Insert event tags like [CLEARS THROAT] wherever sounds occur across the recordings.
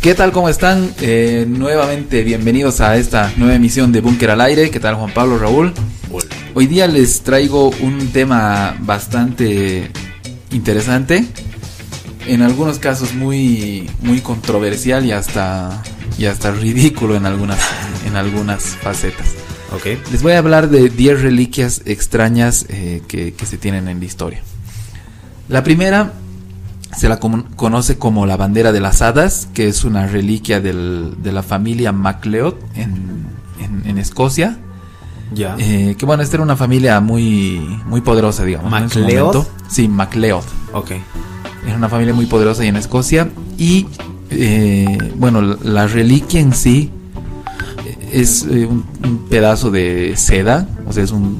¿Qué tal? ¿Cómo están? Eh, nuevamente bienvenidos a esta nueva emisión de Búnker al Aire. ¿Qué tal Juan Pablo Raúl? Hoy día les traigo un tema bastante interesante, en algunos casos muy, muy controversial y hasta, y hasta ridículo en algunas, en algunas facetas. Ok. Les voy a hablar de 10 reliquias extrañas eh, que, que se tienen en la historia. La primera se la conoce como la bandera de las hadas, que es una reliquia del- de la familia MacLeod en, en- en Escocia. Ya. Eh, que bueno, esta era una familia muy, muy poderosa, digamos. ¿MacLeod? Sí, MacLeod. ok. Era una familia muy poderosa y en Escocia. Y eh, bueno, la, reliquia en sí eh, es eh, un, un pedazo de seda, o sea, es un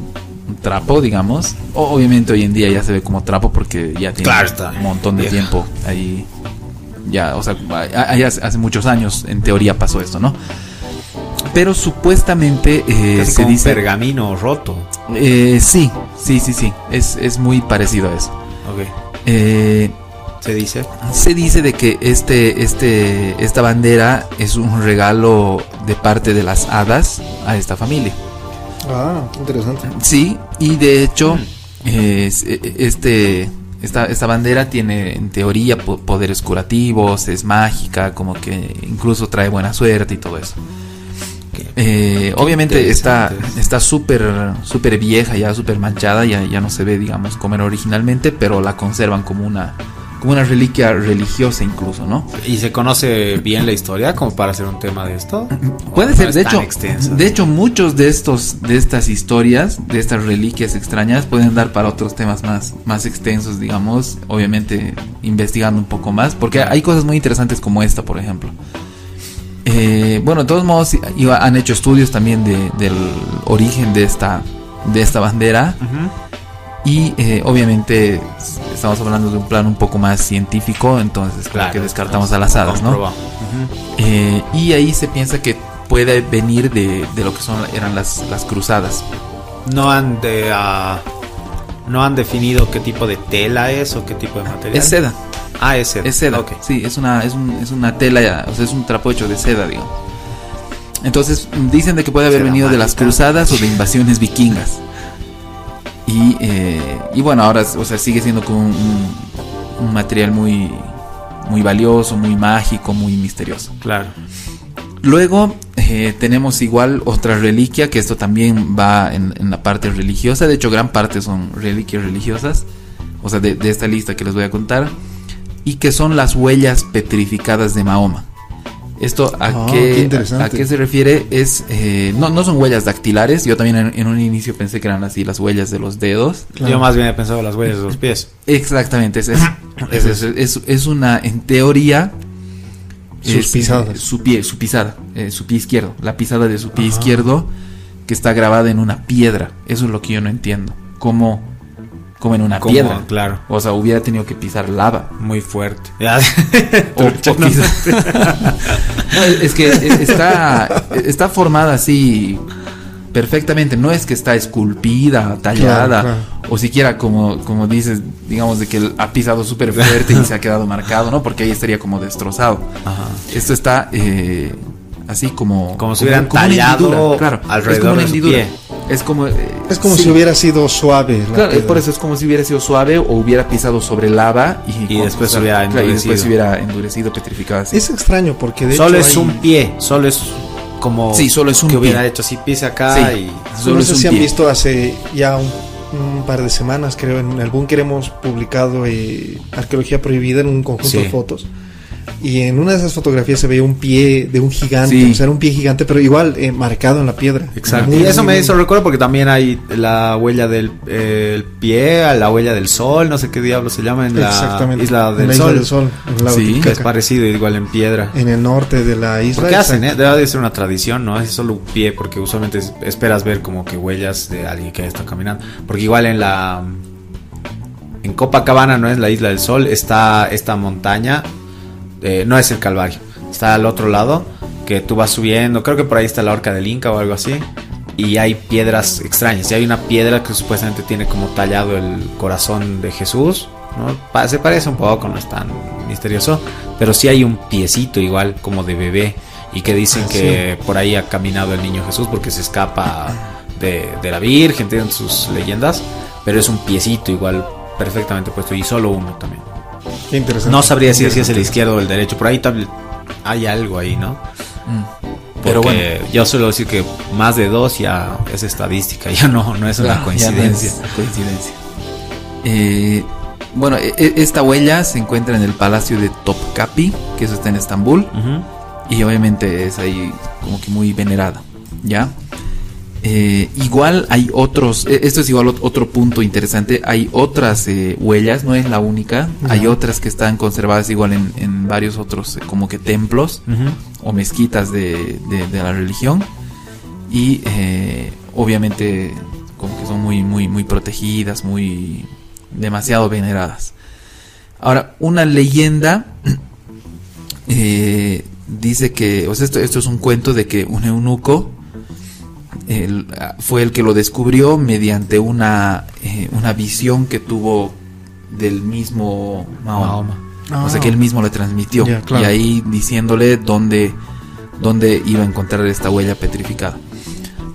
trapo, digamos. O- obviamente hoy en día ya se ve como trapo porque ya tiene Claro está. un montón de Vieja. tiempo ahí. Ya, o sea, hace muchos años en teoría pasó esto, ¿no? Pero supuestamente eh, Casi se como un dice... pergamino roto. Eh, sí, sí, sí, sí. Es, es muy parecido a eso. Ok. Eh, Se dice. se dice de que este, este, esta bandera es un regalo de parte de las hadas a esta familia. Ah, interesante. Sí, y de hecho, es- e- este, esta, esta bandera tiene en teoría po- poderes curativos, es mágica, como que incluso trae buena suerte y todo eso. Eh, obviamente está está súper súper vieja ya súper manchada ya, ya no se ve digamos como era originalmente pero la conservan como una como una reliquia religiosa incluso no ¿Y se conoce bien la historia como para hacer un tema de esto? [LAUGHS] Puede ¿O ser, no de hecho, extensa? de hecho muchos de estos, de estas historias, de estas reliquias extrañas, pueden dar para otros temas más, más extensos, digamos, obviamente investigando un poco más, porque hay cosas muy interesantes como esta, por ejemplo. Eh, bueno, de todos modos, han hecho estudios también de- del origen de esta, de esta bandera. Ujú. Y eh, obviamente estamos hablando de un plan un poco más científico, entonces claro, que descartamos a las hadas, ¿no? Eh, y ahí se piensa que puede venir de, de lo que son eran las, las cruzadas. No han de, ah, no han definido qué tipo de tela es o qué tipo de material. Es seda, Ah, es seda. es seda. Ok. Sí, es una, es, un- es una tela, o sea, es un trapo hecho de seda, digamos. Entonces dicen de que puede haber Seda venido de las cruzadas o de invasiones vikingas. [LAUGHS] Y, eh, y bueno, ahora o sea, sigue siendo como un, un- un material muy, muy valioso, muy mágico, muy misterioso. Claro. Luego eh, tenemos igual otra reliquia, que esto también va en, en la parte religiosa, de hecho gran parte son reliquias religiosas, o sea, de, de esta lista que les voy a contar, y que son las huellas petrificadas de Mahoma. Esto a, Ah, qué, a qué se refiere es, eh, no, no son huellas dactilares, yo también en, en un inicio pensé que eran así las huellas de los dedos. Claro. Yo más bien he pensado en las huellas de los pies. Exactamente, es, es, es, es- es- es una, en teoría... Sus es, eh, pisadas. su pie, su pisada, eh, su pie izquierdo, la pisada de su pie Ajá. izquierdo que está grabada en una piedra. Eso es lo que yo no entiendo. ¿Cómo, cómo en una Como, piedra? Claro. O sea, hubiera tenido que pisar lava. Muy fuerte. [LAUGHS] O, [LAUGHS] o pisar- [LAUGHS] No, es que es- está, está formada así perfectamente. No es que está esculpida, tallada, Claro, claro. o siquiera como, como dices, digamos, de que ha pisado súper fuerte y se ha quedado marcado, ¿no? Porque ahí estaría como destrozado. Ajá. Esto está eh, así como. Como si hubieran una tallado claro. alrededor es como una de su pie. Es como. eh, Es como sí. si hubiera sido suave. la Claro, es piedra. por eso es como si hubiera sido suave o hubiera pisado sobre lava y, Y después se hubiera claro, y después endurecido. se hubiera endurecido, petrificado así. Es extraño porque de Solo hecho es hay- un pie. Solo es como. Sí, solo es un que pie. hubiera hecho así, pise acá Sí. y. Solo no es sé un si han pie. visto hace ya un, un par de semanas, creo, en el búnker hemos publicado eh, Arqueología Prohibida en un conjunto Sí. de fotos. Y en una de esas fotografías se veía un pie de un gigante, Sí. o sea, era un pie gigante, pero igual eh, marcado en la piedra. Exacto. Muy, y eso muy, me hizo recuerdo porque también hay la huella del eh, el pie, la huella del sol, no sé qué diablo se llama en la isla En del la isla sol. del Sol, en Sí. Que es parecido, igual en piedra. en el norte de la isla. ¿Por qué hacen? eh? Debe de ser una tradición, ¿no? Es solo un pie, porque usualmente es- esperas ver como que huellas de alguien que está caminando. Porque igual en la. En Copacabana, no es la isla del sol, está esta montaña. Eh, no es el Calvario, está al otro lado. Que tú vas subiendo, creo que por ahí está la horca del Inca o algo así. y hay piedras extrañas. Y hay una piedra que supuestamente tiene como tallado el corazón de Jesús. ¿no? Se parece un poco, no es tan misterioso. Pero sí hay un piecito igual como de bebé. Y que dicen Ah, que por ahí ha caminado el niño Jesús porque se escapa de, de la Virgen, tienen sus leyendas. Pero es un piecito igual perfectamente puesto. Y solo uno también. Qué interesante. No sabría decir si es el izquierdo o el derecho. Por ahí tal- hay algo ahí, ¿no? Mm. Pero bueno, yo suelo decir que más de dos ya es estadística, [LAUGHS] ya no, no es una no es coincidencia. coincidencia. Eh, bueno, e- e- esta huella se encuentra en el Palacio de Topkapi, que eso está en Estambul. Y obviamente es ahí como que muy venerada, ¿ya? Eh, igual hay otros, eh, esto es igual ot- otro punto interesante, hay otras eh, huellas, no es la única, hay otras que están conservadas igual en, en varios otros como que templos o mezquitas de, de- de la religión y eh, obviamente como que son muy, muy, muy protegidas, muy demasiado veneradas. Ahora, una leyenda [CLEARS THROAT] dice que, o sea, esto, esto es un cuento de que un eunuco el- fue el que lo descubrió mediante una, eh, una visión que tuvo del mismo Mahoma. Mahoma. Ah. O sea que él mismo le transmitió. Claro. Y ahí diciéndole dónde, dónde iba a encontrar esta huella petrificada.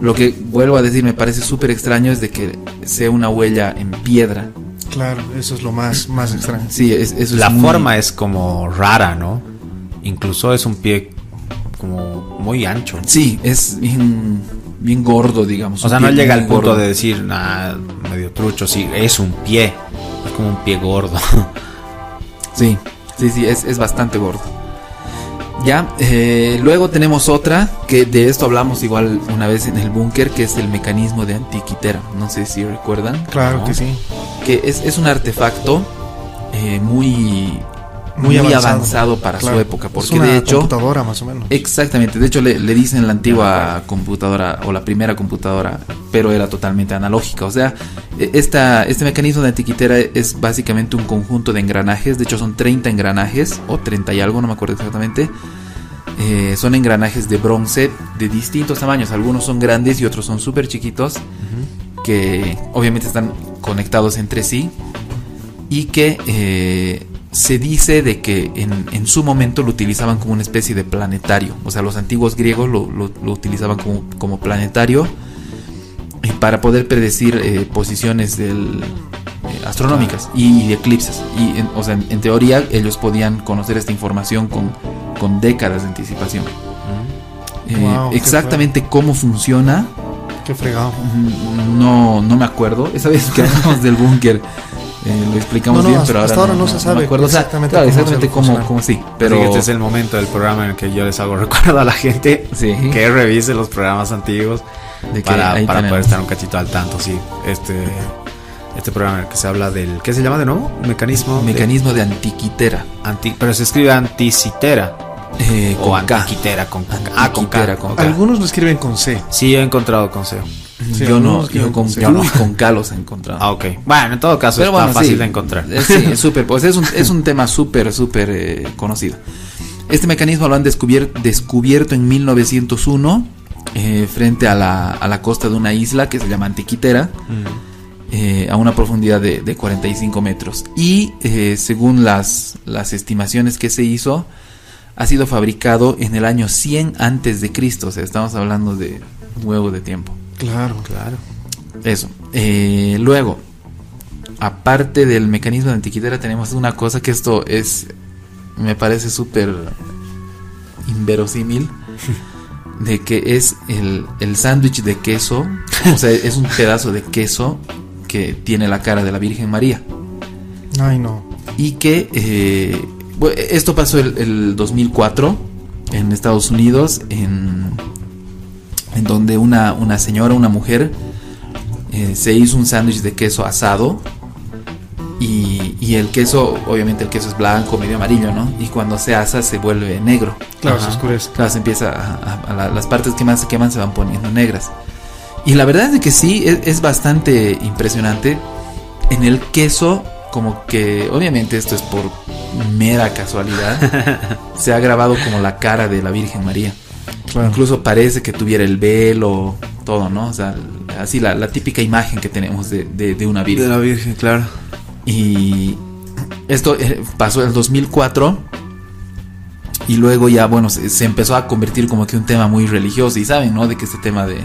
Lo que vuelvo a decir me parece súper extraño es de que sea una huella en piedra. Claro, eso es lo más, más extraño. Sí, es, eso es La muy- forma es como rara, ¿no? Incluso es un pie como muy ancho. Sí, es bien gordo, digamos. O sea, no llega al punto gordo. de decir, nah, medio trucho, sí, es un pie. Es como un pie gordo. [LAUGHS] Sí, sí, sí, es, es bastante gordo. Ya, eh, luego tenemos otra, que de esto hablamos igual una vez en el búnker, que es el mecanismo de antiquitera. No sé si recuerdan. Claro ¿no? que sí. Que es, es un artefacto eh, muy, Muy muy, avanzado. avanzado, para Claro. su época. Es Porque una de hecho, computadora más o menos. exactamente, de hecho le, le dicen la antigua computadora o la primera computadora, pero era totalmente analógica. O sea, e- esta, este mecanismo de antiquitera es básicamente un conjunto de engranajes, de hecho son 30 engranajes, o 30 y algo, no me acuerdo exactamente. Eh, son engranajes de bronce de distintos tamaños, algunos son grandes y otros son súper chiquitos, que obviamente están conectados entre sí y que eh, se dice de que en, en su momento lo utilizaban como una especie de planetario. O sea, los antiguos griegos lo, lo- lo utilizaban como, como planetario eh, para poder predecir eh, posiciones del, eh, astronómicas y, y eclipses. Y, en- o sea, en, en teoría ellos podían conocer esta información con, con décadas de anticipación. Wow, qué exactamente cómo funciona, Qué fregado. Mm, No, no me acuerdo. Esa vez que hablamos del búnker eh, lo explicamos No, no, bien, hasta- pero ahora, hasta ahora no se sabe me acuerdo. O sea, exactamente claro, cómo exactamente cómo, sí. Pero este es el momento del programa en el que yo les hago [LAUGHS] recuerdo a la gente Sí. que revise los programas antiguos de que para, para poder estar un cachito al tanto, sí. Este, este programa en el que se habla del... ¿Qué se llama de nuevo? Mecanismo. de- mecanismo de antiquitera. anti, pero se escribe anticitera. Eh, o con K. antiquitera con Ah, con K. Antiquitera con K. Algunos lo escriben con C. Sí, he encontrado con C. Sí, yo no, yo con, yo no. con K los he [LAUGHS] encontrado. Ah, ok. Bueno, en todo caso Pero está bueno, fácil sí. de encontrar. Sí, [LAUGHS] es súper, pues es un, es un tema súper, súper eh, conocido. Este mecanismo lo han descubier- descubierto en 1901 eh, frente a la, a la costa de una isla que se llama Antiquitera, Mm. eh, a una profundidad de, de 45 metros. Y eh, según las, las estimaciones que se hizo, ha sido fabricado en el año 100 antes de Cristo. O sea, estamos hablando de un huevo de tiempo. Claro. Claro. Eso. Eh, luego, aparte del mecanismo de antiquitera, tenemos una cosa que esto es, me parece súper inverosímil, [LAUGHS] de que es el, el sándwich de queso, o sea, es un pedazo de queso que tiene la cara de la Virgen María. Ay, no. Y que eh, esto pasó el, el 2004 en Estados Unidos, en, en donde una, una señora, una mujer, eh, se hizo un sándwich de queso asado. Y, y el queso, obviamente el queso es blanco, medio amarillo, ¿no? Y cuando se asa se vuelve negro. Claro, Ajá. se oscurece. Claro, se empieza a, a- a la- las partes que más se queman se van poniendo negras. Y la verdad es que sí, es, es bastante impresionante. En el queso, como que, obviamente esto es por mera casualidad, [LAUGHS] se ha grabado como la cara de la Virgen María. Claro. Incluso parece que tuviera el velo, todo, ¿no? O sea, así la, la típica imagen que tenemos de, de- de una virgen. De la Virgen, claro. Y esto eh, pasó en el 2004 y luego ya, bueno, se, se empezó a convertir como que un tema muy religioso y saben, ¿no? De que este tema de,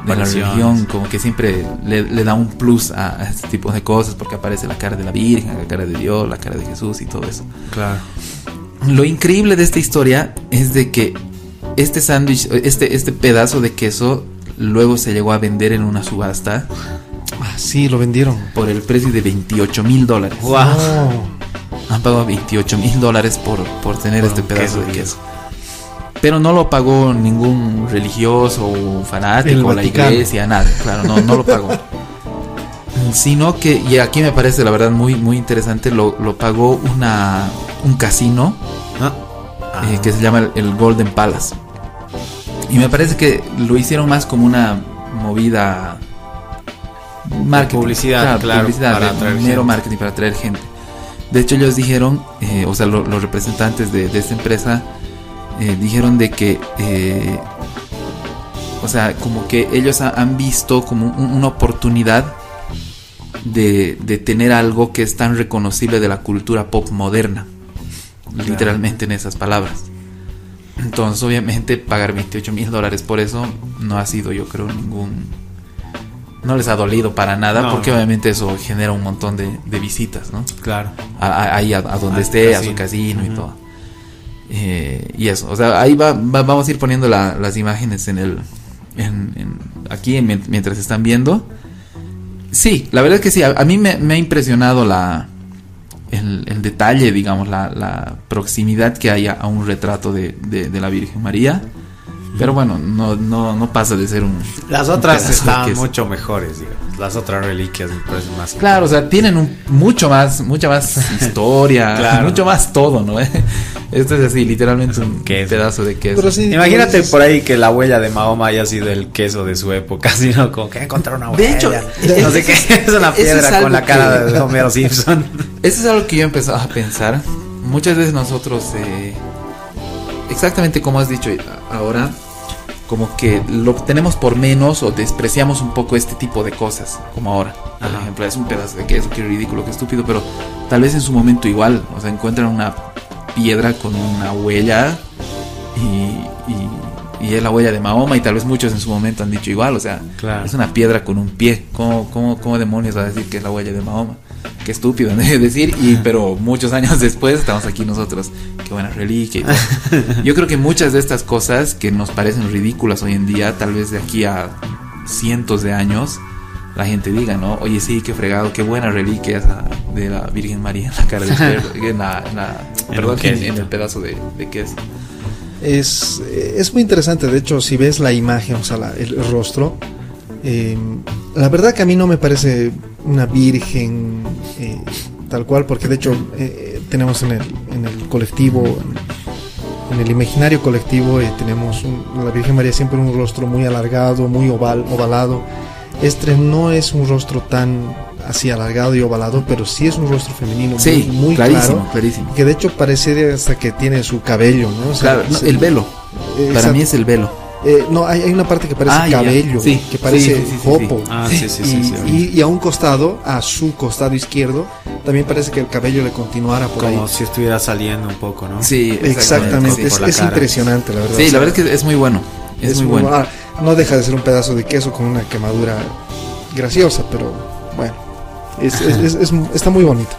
de la religión como que siempre le, le da un plus a, a este tipo de cosas porque aparece la cara de la Virgen, la cara de Dios, la cara de Jesús y todo eso. Claro. Lo increíble de esta historia es de que este sándwich, este, este pedazo de queso luego se llegó a vender en una subasta Ah, sí, lo vendieron. por el precio de 28 mil dólares. No. Han pagado 28 mil dólares por, por tener Por este pedazo queso, de queso. Pero no lo pagó ningún religioso o fanático, la iglesia, nada. Claro, no, no lo pagó. [LAUGHS] Sino que, y aquí me parece la verdad muy, muy interesante, lo, lo pagó una, un casino Ah. eh, que se llama el, el Golden Palace. Y me parece que lo hicieron más como una movida marketing, publicidad, claro, publicidad, para de atraer mero gente. marketing para atraer gente. De hecho, ellos dijeron, eh, o sea, lo- los representantes de, de esta empresa eh, dijeron de que, eh, o sea, como que ellos ha- han visto como un- una oportunidad de, de tener algo que es tan reconocible de la cultura pop moderna, literalmente en esas palabras. Entonces, obviamente, pagar 28 mil dólares por eso no ha sido, yo creo, ningún... No les ha dolido para nada, No, porque no. obviamente eso genera un montón de, de visitas, ¿no? Claro. A- a- ahí a, a donde esté, a su casino. y todo. Eh, y eso, o sea, ahí va, va- vamos a ir poniendo la- las imágenes en el, en, en- aquí en- mientras están viendo. Sí, la verdad es que sí, a, a mí me, me ha impresionado la, el, el detalle, digamos, la, la proximidad que hay a, a un retrato de, de- de la Virgen María. Pero bueno, no, no, no pasa de ser un... Las un otras de estaban queso. mucho mejores, digamos. Las otras reliquias parecen más. Claro, o sea, tienen un, mucho más, mucha más [LAUGHS] historia, Claro. mucho más todo, ¿no? [LAUGHS] Esto es así, literalmente un queso. pedazo de queso. Pero sí, Imagínate por ahí que la huella de Mahoma haya sido el queso de su época, [LAUGHS] sino como que encontrar una huella. De hecho, no sé qué, [LAUGHS] es una es piedra algo con la cara que- de Homero Simpson. [LAUGHS] Eso es algo que yo empezaba a pensar. Muchas veces nosotros, eh, exactamente como has dicho ahora, como que lo tenemos por menos o despreciamos un poco este tipo de cosas, como ahora. Por Ajá. ejemplo, es un pedazo de queso, qué ridículo, qué estúpido, pero tal vez en su momento igual, o sea, encuentran una piedra con una huella y, y, y es la huella de Mahoma y tal vez muchos en su momento han dicho igual, o sea, Claro. es una piedra con un pie, ¿cómo, cómo, cómo demonios va a decir que es la huella de Mahoma? Qué estúpido, de [LAUGHS] decir, y, pero muchos años [LAUGHS] después estamos aquí nosotros, qué buena reliquia y todo. Yo creo que muchas de estas cosas que nos parecen ridículas hoy en día, tal vez de aquí a cientos de años, la gente diga, ¿no? Oye, sí, qué fregado, qué buena reliquia esa de la Virgen María en la cara de perro, [LAUGHS] en la, en la- perdón, en, en el pedazo de, de queso. Es, es muy interesante, de hecho, si ves la imagen, o sea, la- el rostro, eh, la verdad que a mí no me parece una virgen eh, tal cual, porque de hecho eh, tenemos en el, en el colectivo, en, en el imaginario colectivo, eh, tenemos un- la Virgen María siempre un rostro muy alargado, muy oval, ovalado. Este no es un rostro tan así alargado y ovalado, pero sí es un rostro femenino Sí, muy, muy clarísimo, claro. clarísimo. Que de hecho parece hasta que tiene su cabello, ¿no? O sea, Claro, no, el velo, eh, para exacto. mí es el velo. Eh, no, hay, hay una parte que parece Ah, cabello, Sí, que parece. Ah, sí. y, a un costado, a su costado izquierdo, también parece que el cabello le continuara por Como ahí. si estuviera saliendo un poco, ¿no? Sí, Exactamente, sí. es, la impresionante, la verdad. Sí, O sea, la verdad es que es muy bueno. Es, muy bueno. ah, no deja de ser un pedazo de queso con una quemadura graciosa, pero bueno, es- es- es- es- está muy bonito.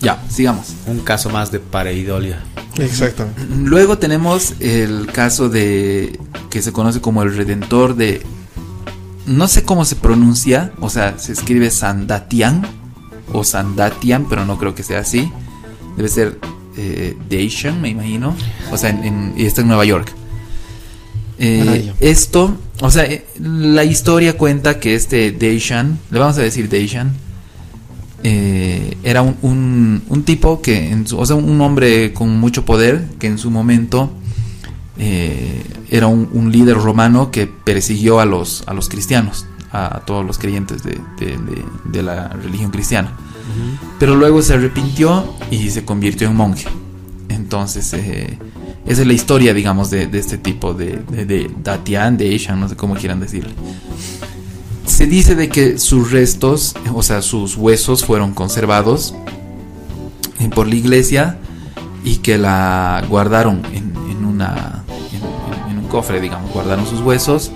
Ya, sigamos. Un caso más de pareidolia. Exactamente. Luego tenemos el caso de que se conoce como el redentor de no sé cómo se pronuncia, o sea, se escribe Sandatian o Sandatian, pero no creo que sea así. Debe ser eh, Dacian, me imagino. O sea, en, en- y está en Nueva York. Eh, esto, o sea, eh, la historia cuenta que este Dacian, le vamos a decir Dacian, eh, era un, un- un tipo que, en su- o sea, un hombre con mucho poder que en su momento eh, era un, un líder romano que persiguió a los, a los cristianos, a, todos los creyentes de, de- de- de la religión cristiana. Pero luego se arrepintió y se convirtió en monje. Entonces, eh, Esa es la historia, digamos, de, este tipo de, de, de Datian, de Ishan, no sé cómo quieran decirle. Se dice de que sus restos, o sea, sus huesos fueron conservados eh, por la iglesia y que la guardaron en, una un cofre, digamos, guardaron sus huesos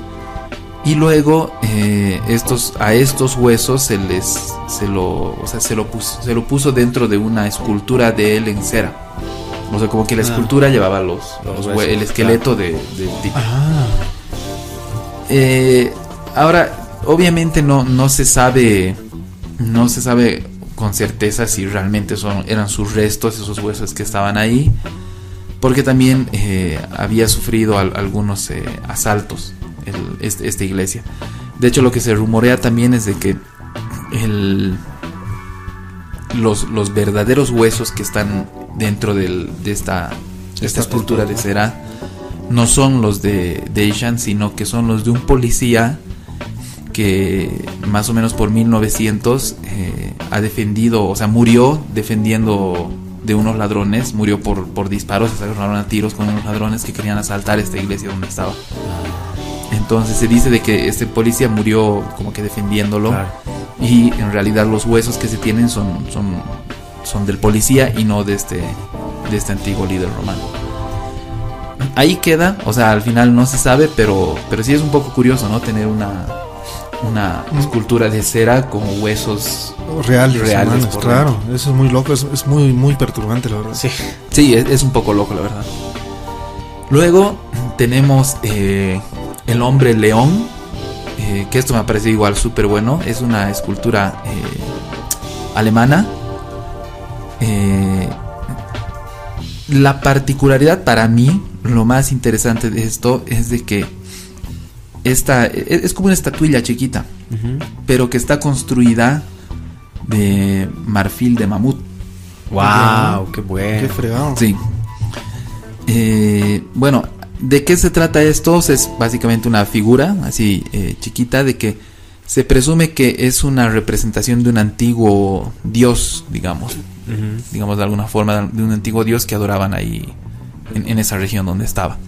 y luego eh, estos a estos huesos se les se lo o sea, se lo puso, se lo puso dentro de una escultura de él en cera. O sea, como que la Ah. escultura llevaba los, Los el esqueleto de, del tipo. Ah, Eh, ahora, obviamente no, no se sabe, no se sabe con certeza si realmente son, eran sus restos, esos huesos que estaban ahí, porque también eh, había sufrido al- algunos eh, asaltos el- este- esta iglesia. De hecho, lo que se rumorea también es de que el, los, los verdaderos huesos que están dentro del- de esta, esta Esta escultura de cera no son los de, de Ishan, sino que son los de un policía que más o menos por 1900 eh, ha defendido, o sea, murió defendiendo de unos ladrones, murió por, por disparos, se agarraron a tiros con unos ladrones que querían asaltar esta iglesia donde estaba. Entonces se dice de que este policía murió como que defendiéndolo Claro. y en realidad los huesos que se tienen son, son, son del policía y no de este, de este antiguo líder romano. Ahí queda, o sea, al final no se sabe, pero, pero sí es un poco curioso, ¿no? Tener una, una Mm. escultura de cera con huesos. reales, Reales, humanos, claro. Eso es muy loco, es, es muy, muy perturbante, la verdad. Sí. Sí, es, es un poco loco, la verdad. Luego tenemos eh, el hombre león, eh, que esto me parece igual súper bueno. Es una escultura eh, alemana. Eh, la particularidad para mí, lo más interesante de esto es de que esta es, es como una estatuilla chiquita, pero que está construida de marfil de mamut. Wow, qué Qué bueno. fregado. Sí. Eh, bueno, ¿de qué se trata esto? Es básicamente una figura así eh, chiquita de que se presume que es una representación de un antiguo dios, digamos, Digamos de alguna forma, de un antiguo dios que adoraban ahí en, en esa región donde estaba.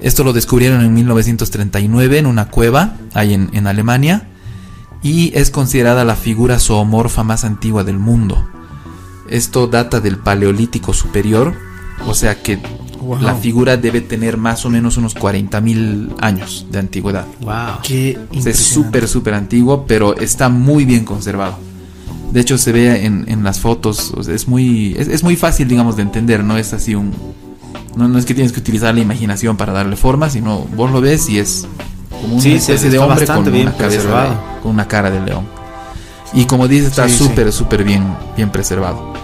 Esto lo descubrieron en 1939 en una cueva ahí en, en Alemania y es considerada la figura zoomorfa más antigua del mundo. Esto data del Paleolítico Superior, o sea que Wow. la figura debe tener más o menos unos 40.000 años de antigüedad. Wow. Qué O sea, es súper, súper antiguo, pero está muy bien conservado. De hecho, se ve en, en las fotos, o sea, es muy es, es muy fácil, digamos, de entender, no es así un... No, no es que tienes que utilizar la imaginación para darle forma, sino vos lo ves y es como una Sí, especie de hombre con bien una cabeza, de- con una cara de león. Y como dices, está sí. súper, súper bien, bien preservado.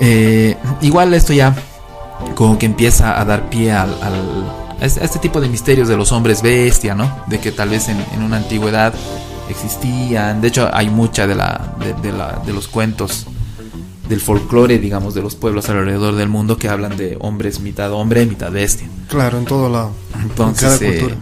Eh, igual esto ya como que empieza a dar pie al, al- a este a este tipo de misterios de los hombres bestia, ¿no? De que tal vez en, en una antigüedad existían. De hecho, hay mucha de la de, de la de los cuentos del folclore, digamos, de los pueblos alrededor del mundo que hablan de hombres mitad hombre, mitad bestia. Claro, en todo lado. Entonces, en cada eh, cultura.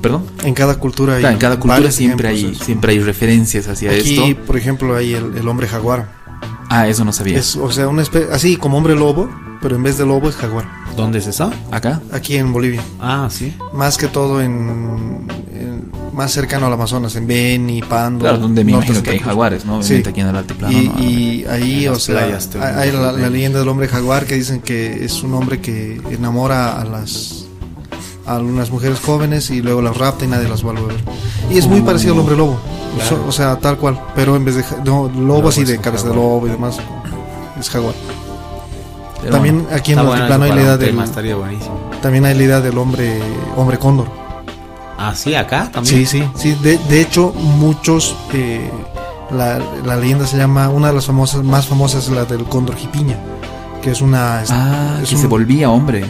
perdón. En cada cultura hay. Claro, en cada cultura siempre hay siempre hay referencias hacia Aquí, esto. por ejemplo, hay el, el hombre jaguar. Ah, eso no sabía. Es, o sea, una especie, así como hombre lobo, pero en vez de lobo es jaguar. ¿Dónde es eso? Acá. Aquí en Bolivia. Ah, sí. Más que todo en, en- más cercano al Amazonas, en Beni, Pando. Claro, donde me imagino que hay jaguares, ¿no? Sí. Obviamente aquí en el altiplano. Y, no, y ahí, o sea, playas hay la, la leyenda del hombre jaguar que dicen que es un hombre que enamora a las a algunas mujeres jóvenes y luego las rapta y nadie las vuelve a ver. Y es muy Uh, parecido al hombre lobo, claro. So- o sea, tal cual, pero en vez de no, lobo Lobo así de cabeza de lobo y demás, es jaguar. Pero También bueno, aquí en el altiplano hay la idea del también hay la idea del hombre hombre cóndor. Ah, sí, acá Sí, también. sí, sí. De, de hecho, muchos. eh, la, la leyenda se llama. Una de las famosas, más famosas es la del cóndor jipiña. Que es una. Ah, es que un- se volvía hombre.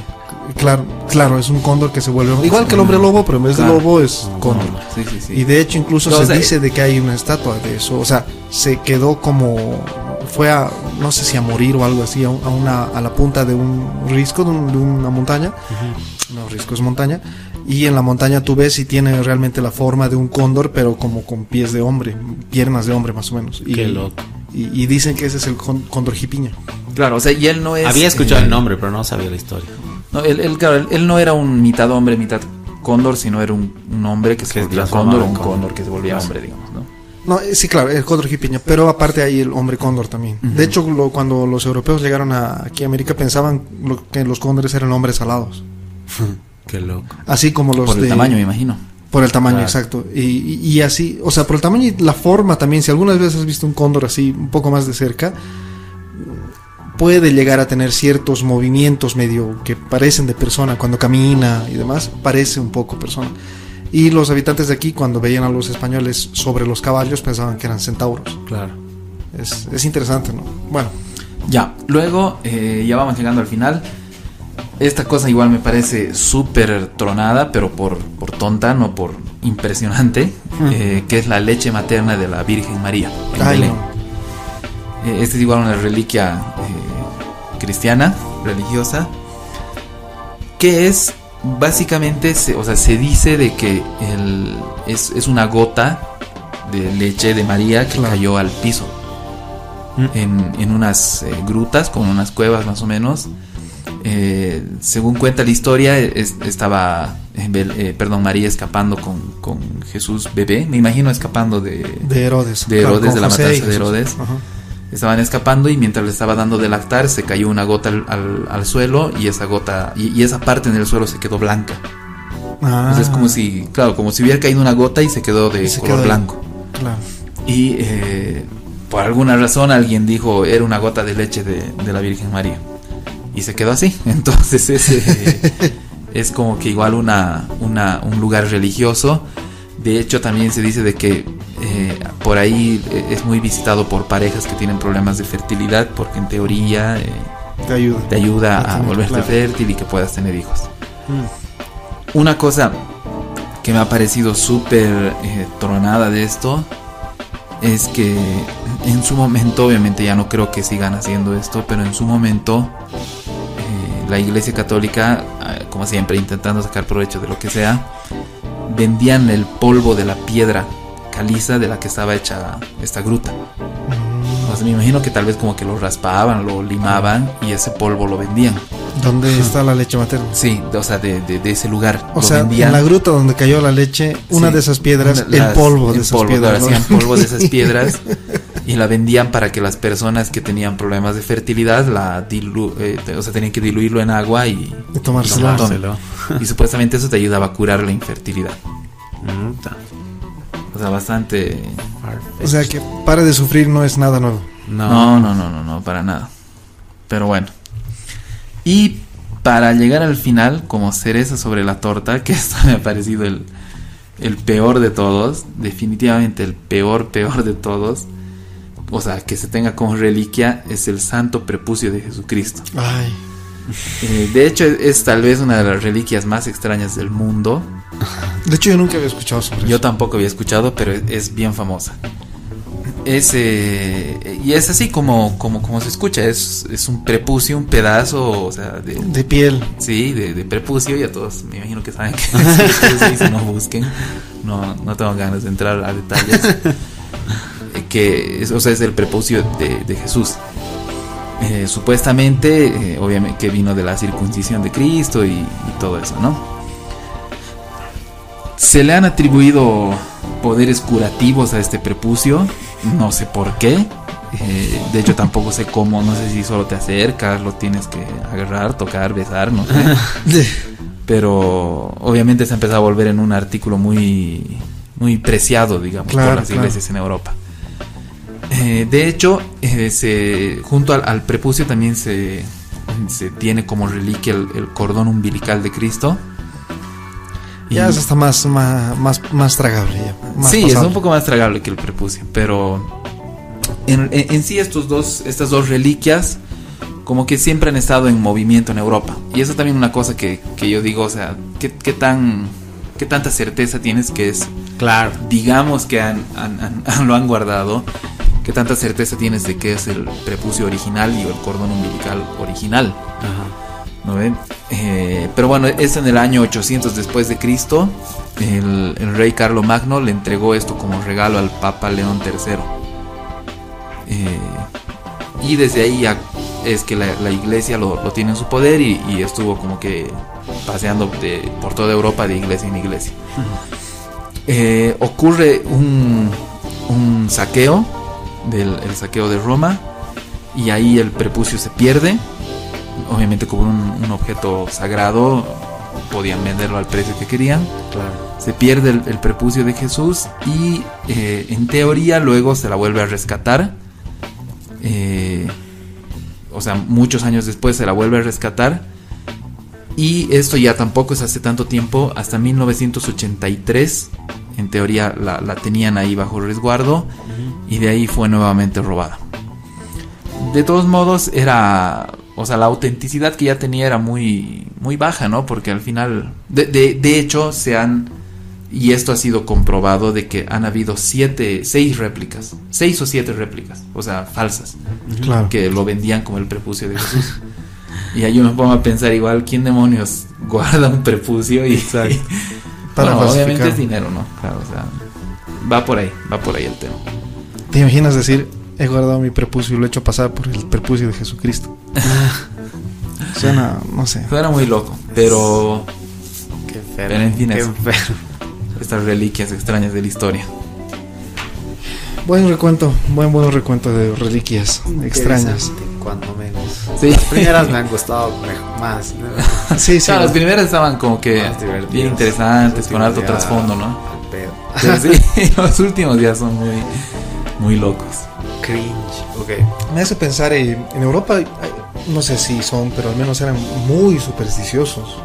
Claro, claro, es un cóndor que se vuelve. Igual que el hombre lobo, pero en vez Claro. de lobo es cóndor. Sí, sí, sí. Y de hecho, incluso No, se o sea, dice de que hay una estatua de eso. O sea, se quedó como. Fue a. No sé si a morir o algo así. A, un- a una, a la punta de un risco, de, un- de una montaña. No, risco es montaña. Y en la montaña tú ves y tiene realmente la forma de un cóndor, pero como con pies de hombre, piernas de hombre más o menos. Y, Qué loco. Y, y dicen que ese es el cóndor jipiña. Claro, o sea, y él no es. Había escuchado eh, el nombre, pero no sabía la historia. No, él, él, claro, él, él no era un mitad hombre, mitad cóndor, sino era un, un hombre que se Que volvía cóndor un cóndor. cóndor que se volvía hombre, digamos, ¿no? No, eh, sí, claro, el cóndor jipiña, pero aparte hay el hombre cóndor también. De hecho, lo- cuando los europeos llegaron a, aquí a América pensaban lo- que los cóndores eran hombres alados, [LAUGHS] Qué loco. así como los Por el de- tamaño, me imagino. Por el tamaño, Claro. exacto. Y, y- y así, o sea, por el tamaño y la forma también, si algunas veces has visto un cóndor así un poco más de cerca, puede llegar a tener ciertos movimientos medio que parecen de persona, cuando camina y demás, parece un poco persona. Y los habitantes de aquí, cuando veían a los españoles sobre los caballos, pensaban que eran centauros. Claro. Es, es interesante, ¿no? Bueno, Ya, luego eh, ya vamos llegando al final. Esta cosa igual me parece súper tronada, pero por, por tonta, no por impresionante, Mm. eh, que es la leche materna de la Virgen María. en ay, no. Eh, Esta es igual una reliquia eh, cristiana, religiosa, que es básicamente, se- o sea, se dice de que el, es, es una gota de leche de María que Claro. cayó al piso Mm. en, en unas eh, grutas, como unas cuevas más o menos. Eh, según cuenta la historia, es- estaba, eh, perdón, María escapando con, con Jesús bebé, me imagino escapando de, De Herodes. De Herodes, con de la José matanza de. Herodes. Ajá. Estaban escapando y mientras le estaba dando de lactar se cayó una gota al, al- al suelo y esa gota y, y esa parte en el suelo se quedó blanca. Ah, Entonces es como si, claro, como si hubiera caído una gota y se quedó de se color quedó blanco. Claro. Y eh, por alguna razón alguien dijo era una gota de leche de, de la Virgen María. Y se quedó así. [LAUGHS] Entonces ese [LAUGHS] es como que igual una, una, un lugar religioso. De hecho también se dice de que eh, por ahí eh, es muy visitado por parejas que tienen problemas de fertilidad porque en teoría eh, Te ayuda. te ayuda A volverte claro. fértil y que puedas tener hijos. Mm. Una cosa que me ha parecido súper eh, tronada de esto es que en su momento, obviamente ya no creo que sigan haciendo esto, pero en su momento la Iglesia Católica, como siempre intentando sacar provecho de lo que sea, vendían el polvo de la piedra caliza de la que estaba hecha esta gruta. Mm. O sea, me imagino que tal vez como que lo raspaban, lo limaban y ese polvo lo vendían. ¿Dónde está la leche materna? Sí, o sea, de, de- de ese lugar. O lo sea, vendían. en la gruta donde cayó la leche, una Sí. de esas piedras, Una- el las- polvo de el esas polvo, piedras. ¿no? hacían polvo de esas piedras [LAUGHS] y la vendían para que las personas que tenían problemas de fertilidad la dilu eh, o sea, tenían que diluirlo en agua y, De tomárselo. y. Y supuestamente eso te ayudaba a curar la infertilidad. O sea, bastante O sea que pare de sufrir no es nada nuevo. No. No, no, no, no, no, para nada. Pero bueno. Y para llegar al final, como cereza sobre la torta, [LAUGHS] que esto me ha parecido el, el peor de todos, definitivamente el peor, peor de todos, o sea, que se tenga como reliquia, es el santo prepucio de Jesucristo. Ay, Eh, de hecho, es, es tal vez una de las reliquias más extrañas del mundo. [LAUGHS] de hecho yo nunca había escuchado sobre Yo eso. tampoco había escuchado, pero es, es bien famosa. Es, eh, y es así como, como, como se escucha, es, es un prepucio, un pedazo, o sea, de, De piel. sí, de, de prepucio, ya todos me imagino que saben que se dice, no busquen, no, no tengo ganas de entrar a detalles. [LAUGHS] Que es, o sea, es el prepucio de, de Jesús. Eh, supuestamente, eh, obviamente, que vino de la circuncisión de Cristo y, y todo eso, ¿no? Se le han atribuido poderes curativos a este prepucio, no sé por qué. eh, de hecho, tampoco sé cómo, no sé si solo te acercas, lo tienes que agarrar, tocar, besar, no sé. [LAUGHS] Pero obviamente se ha empezado a volver en un artículo muy, muy preciado, digamos, Claro, por las claro. iglesias en Europa. Eh, de hecho, eh, se, junto al, al prepucio también se, se tiene como reliquia el, el cordón umbilical de Cristo. Ya eso está más, más, más, más tragable. Más sí, es pasable. un poco más tragable que el prepucio, pero en, en- en sí estos dos, estas dos reliquias como que siempre han estado en movimiento en Europa. Y eso también es una cosa que, que yo digo, o sea, ¿qué, qué tan, ¿qué tanta certeza tienes que es, Claro. digamos que han, han- han- [LAUGHS] lo han guardado, qué tanta certeza tienes de que es el prepucio original y el cordón umbilical original? Ajá. ¿No ven? Eh, pero bueno, es en el año 800 después de Cristo. El, el rey Carlomagno le entregó esto como regalo al Papa León III. Eh, y desde ahí ya es que la, la iglesia lo, lo tiene en su poder y, y estuvo como que paseando de- por toda Europa de iglesia en iglesia. Eh, ocurre un, un saqueo, del el saqueo de Roma, y ahí el prepucio se pierde. Obviamente como un, un objeto sagrado, podían venderlo al precio que querían. Claro. Se pierde el, el prepucio de Jesús y eh, en teoría luego se la vuelve a rescatar. Eh, o sea, muchos años después se la vuelve a rescatar. Y esto ya tampoco es hace tanto tiempo, hasta 1983. En teoría la, la tenían ahí bajo resguardo y de ahí fue nuevamente robada. De todos modos, era. O sea, la autenticidad que ya tenía era muy, muy baja, ¿no? Porque al final. De, de, de hecho, se han. Y esto ha sido comprobado de que han habido siete, seis réplicas. Seis o siete réplicas. O sea, falsas. Claro. Que lo vendían como el prepucio de Jesús. y ahí yo me pongo a pensar igual, ¿quién demonios guarda un prepucio? Y, Exacto. Para Bueno, obviamente es dinero, ¿no? Claro, o sea, va por ahí, va por ahí el tema. ¿Te imaginas decir, he guardado mi prepucio y lo he hecho pasar por el prepucio de Jesucristo? [LAUGHS] Suena, no sé. Suena muy loco, pero Qué Pero en fin, Qué enfermo. estas reliquias extrañas de la historia. Buen recuento, buen buen recuento de reliquias extrañas. Cuando menos. Sí. Las primeras me han gustado más. ¿no? [LAUGHS] Sí, sí. Claro, las primeras estaban como que bien interesantes, con alto trasfondo, ¿no? al pedo. Pero sí, [LAUGHS] los últimos ya son muy, muy locos. Cringe. Ok. Me hace pensar, eh, en Europa, no sé si son, pero al menos eran muy supersticiosos.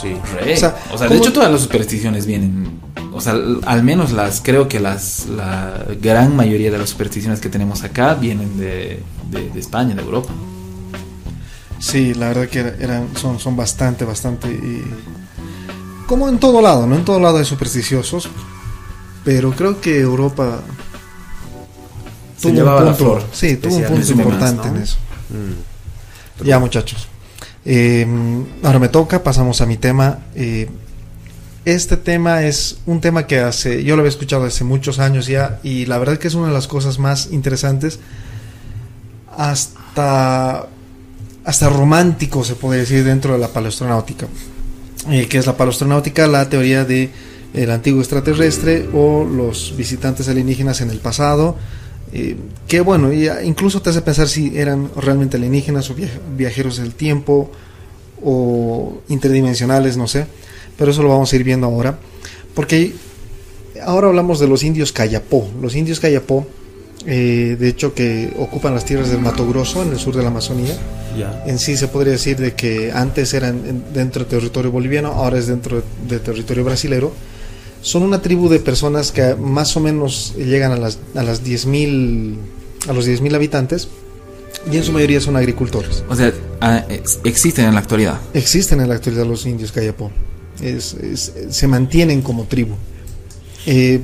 Sí. Re. O O sea, de ¿cómo- hecho todas las supersticiones vienen, o sea, al menos las, creo que las, la gran mayoría de las supersticiones que tenemos acá vienen de, de, de España, de Europa. Sí, la verdad que era- eran, son, son bastante, bastante... como en todo lado, ¿no? En todo lado hay supersticiosos, pero creo que Europa Se llevaba la punto, flor. sí, tuvo un punto importante ¿no? en eso. Mm. Ya muchachos. Eh, ahora me toca, pasamos a mi tema. Eh, este tema es un tema que hace, yo lo había escuchado hace muchos años ya y la verdad que es una de las cosas más interesantes, hasta, hasta romántico se podría decir dentro de la paleoastronáutica. Eh, que es la paleoastronáutica, la teoría de el antiguo extraterrestre o los visitantes alienígenas en el pasado. Eh, que bueno, ya incluso te hace pensar si eran realmente alienígenas o viaj- viajeros del tiempo o interdimensionales, no sé. Pero eso lo vamos a ir viendo ahora. Porque ahora hablamos de los indios Cayapó. Los indios Cayapó, eh, de hecho, que ocupan las tierras del Mato Grosso en el sur de la Amazonía. En sí se podría decir de que antes eran en- dentro del territorio boliviano, ahora es dentro del territorio brasilero. Son una tribu de personas que más o menos llegan a las, a las 10.000 a los 10.000 habitantes y en su mayoría son agricultores. O sea, ah, ex- existen en la actualidad. Existen en la actualidad los indios Cayapó. Es- es- se mantienen como tribu. Eh,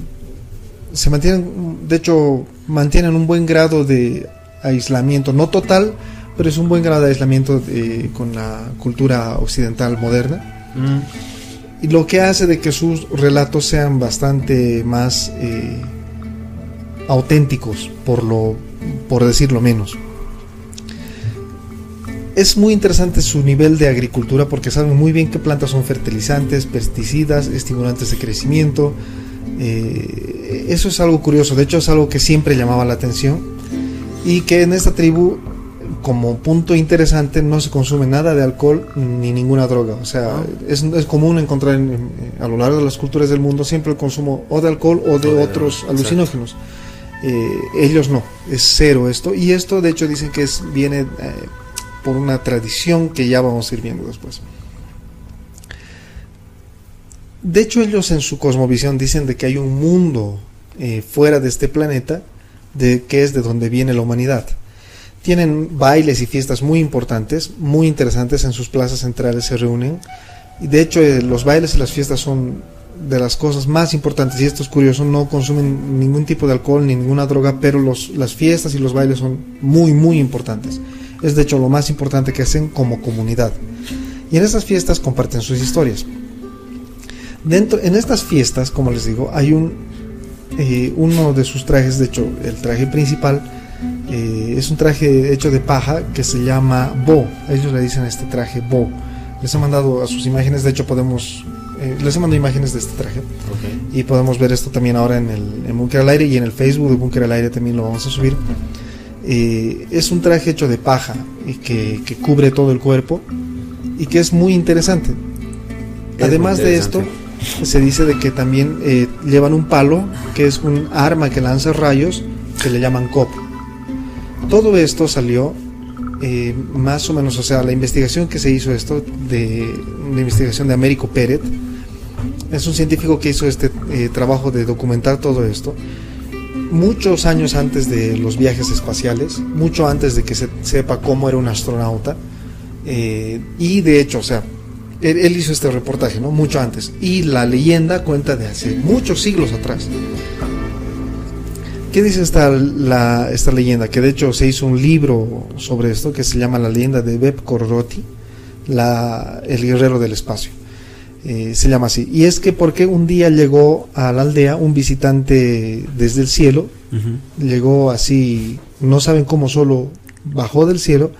se mantienen, de hecho, mantienen un buen grado de aislamiento, no total, pero es un buen grado de aislamiento eh, con la cultura occidental moderna. Mm. Y lo que hace de que sus relatos sean bastante más eh, auténticos, por, lo, por decirlo menos. Es muy interesante su nivel de agricultura porque saben muy bien qué plantas son fertilizantes, pesticidas, estimulantes de crecimiento. Eh, eso es algo curioso, de hecho es algo que siempre llamaba la atención y que en esta tribu como punto interesante no se consume nada de alcohol ni ninguna droga. O sea, Ah. es, es común encontrar en- en- a lo largo de las culturas del mundo siempre el consumo o de alcohol o de O de- otros alucinógenos. Eh, ellos no, es cero esto. Y esto de hecho dicen que es, viene eh, por una tradición que ya vamos a ir viendo después. De hecho ellos en su cosmovisión dicen de que hay un mundo eh, fuera de este planeta, de que es de donde viene la humanidad. Tienen bailes y fiestas muy importantes, muy interesantes, en sus plazas centrales se reúnen. De hecho eh, los bailes y las fiestas son de las cosas más importantes, y esto es curioso, no consumen ningún tipo de alcohol ni ninguna droga, pero los, las fiestas y los bailes son muy, muy importantes. Es de hecho lo más importante que hacen como comunidad. Y en estas fiestas comparten sus historias. Dentro, en estas fiestas, como les digo, hay un, eh, uno de sus trajes, de hecho, el traje principal Eh, es un traje hecho de paja que se llama Bo. Ellos le dicen este traje Bo. Les he mandado a sus imágenes, de hecho podemos... eh, les he mandado imágenes de este traje y podemos ver esto también ahora en el en Bunker al Aire y en el Facebook de Bunker al Aire también lo vamos a subir. Eh, es un traje hecho de paja y que, que cubre todo el cuerpo y que es muy interesante. Es Además muy de esto, se dice de que también llevan un palo, que es un arma que lanza rayos, que le llaman cop. Todo esto salió eh, más o menos, o sea, la investigación que se hizo esto, de una investigación de Américo Pérez, es un científico que hizo este eh, trabajo de documentar todo esto, muchos años antes de los viajes espaciales, mucho antes de que se sepa cómo era un astronauta, eh, y de hecho, o sea, él, él hizo este reportaje, ¿no? Mucho antes. Y la leyenda cuenta de hace muchos siglos atrás. ¿Qué dice esta, la, esta leyenda? Que de hecho se hizo un libro sobre esto que se llama La leyenda de Beb Corroti, la, el guerrero del espacio. Eh, se llama así. Y es que porque un día llegó a la aldea un visitante desde el cielo, llegó así, no saben cómo, solo bajó del cielo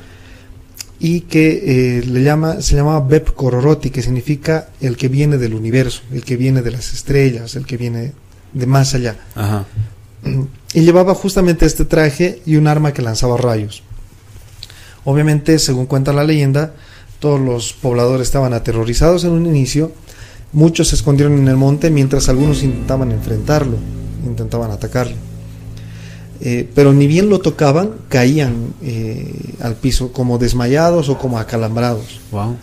y que eh, le llama, se llamaba Beb Kororoti, que significa el que viene del universo, el que viene de las estrellas, el que viene de más allá. Ajá. [CLEARS THROAT] Y llevaba justamente este traje y un arma que lanzaba rayos. Obviamente, según cuenta la leyenda, todos los pobladores estaban aterrorizados en un inicio, muchos se escondieron en el monte mientras algunos intentaban enfrentarlo, intentaban atacarlo. Eh, pero ni bien lo tocaban, caían eh, al piso como desmayados o como acalambrados. Wow.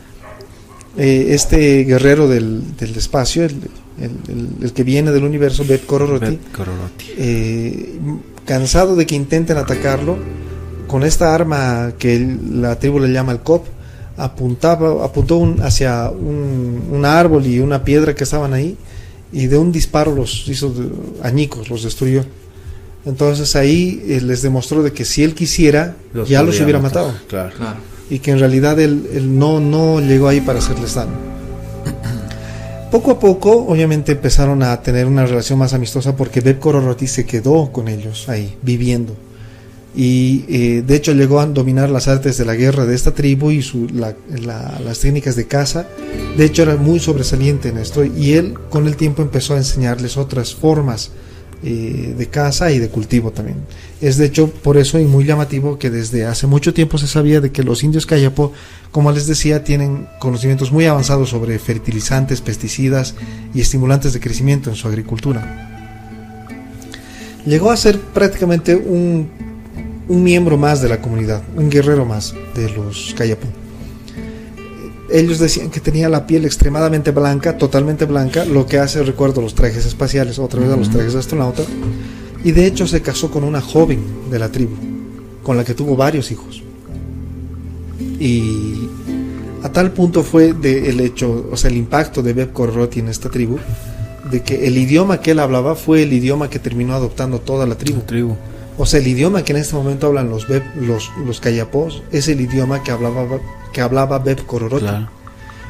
Eh, este guerrero del, del espacio, el, el- el- el que viene del universo, Bet Kororoti. eh, cansado de que intenten atacarlo, con esta arma que el- la tribu le llama el cop, apuntaba, apuntó un- hacia un, un árbol y una piedra que estaban ahí y de un disparo los hizo de- añicos, los destruyó. Entonces ahí eh, les demostró de que si él quisiera, ya los hubiera matar. matado Claro. Claro. y que en realidad él, él no, no llegó ahí para hacerles daño. [CLEARS THROAT] Poco a poco, obviamente, empezaron a tener una relación más amistosa porque Beb se quedó con ellos ahí, viviendo. Y eh, de hecho llegó a dominar las artes de la guerra de esta tribu y las técnicas de caza. De hecho era muy sobresaliente en esto y él con el tiempo empezó a enseñarles otras formas eh, de caza y de cultivo también. Es de hecho por eso y muy llamativo que desde hace mucho tiempo se sabía de que los indios Kayapo, como les decía, tienen conocimientos muy avanzados sobre fertilizantes, pesticidas y estimulantes de crecimiento en su agricultura. Llegó a ser prácticamente un, un miembro más de la comunidad, un guerrero más de los Kayapo. Ellos decían que tenía la piel extremadamente blanca, totalmente blanca, lo que hace recuerdo a los trajes espaciales, otra vez a los trajes de astronauta. Y de hecho se casó con una joven de la tribu, con la que tuvo varios hijos. Y a tal punto fue de el hecho, o sea, el impacto de Beb Korroti en esta tribu, de que el idioma que él hablaba fue el idioma que terminó adoptando toda la tribu. La tribu. O sea, el idioma que en este momento hablan los Beb, los, los es el idioma que hablaba, que hablaba Beb Kororoti. Claro.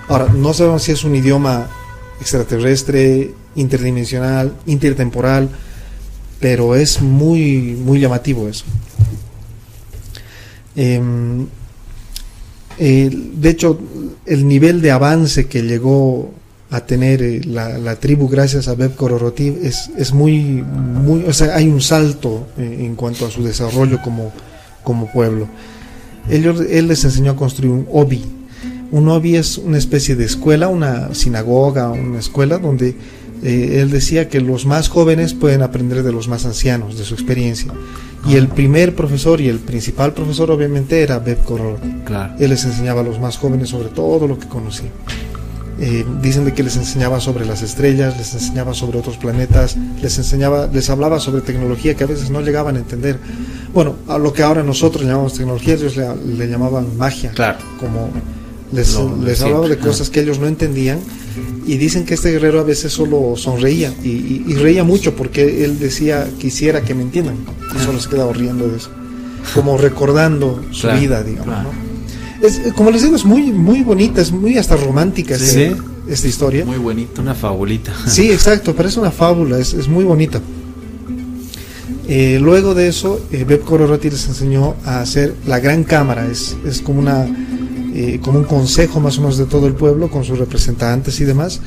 Ahora, no sabemos si es un idioma extraterrestre, interdimensional, intertemporal, pero es muy, muy llamativo eso. Em, el- de hecho, el nivel de avance que llegó a tener eh, la, la tribu gracias a Beb Kororoti es, es muy, muy, o sea, hay un salto eh, en cuanto a su desarrollo como, como pueblo. Ellos, él les enseñó a construir un obi. Un obi es una especie de escuela, una sinagoga, una escuela donde eh, él decía que los más jóvenes pueden aprender de los más ancianos, de su experiencia. Y el primer profesor y el principal profesor obviamente era Beb Kororoti. Claro. Él les enseñaba a los más jóvenes sobre todo lo que conocía. Eh, dicen de que les enseñaba sobre las estrellas, les enseñaba sobre otros planetas, les enseñaba, les hablaba sobre tecnología que a veces no llegaban a entender. Bueno, a lo que ahora nosotros llamamos tecnología, ellos le, le llamaban magia. Claro. Como les, les hablaba de cosas que ellos no entendían. Y dicen que este guerrero a veces solo sonreía y, y- y reía mucho porque él decía quisiera que me entiendan. Y solo se quedaba riendo de eso. Como recordando su Claro, vida, digamos. claro. ¿no? Es, como les digo, es muy, muy bonita, es muy hasta romántica Sí. este- esta historia. Muy bonito. Una fabulita. [LAUGHS] Sí, exacto, parece una fábula, es, es muy bonita. Eh, luego de eso, eh, Beb les enseñó a hacer la gran cámara, es, es como, una, eh, como un consejo más o menos de todo el pueblo con sus representantes y demás,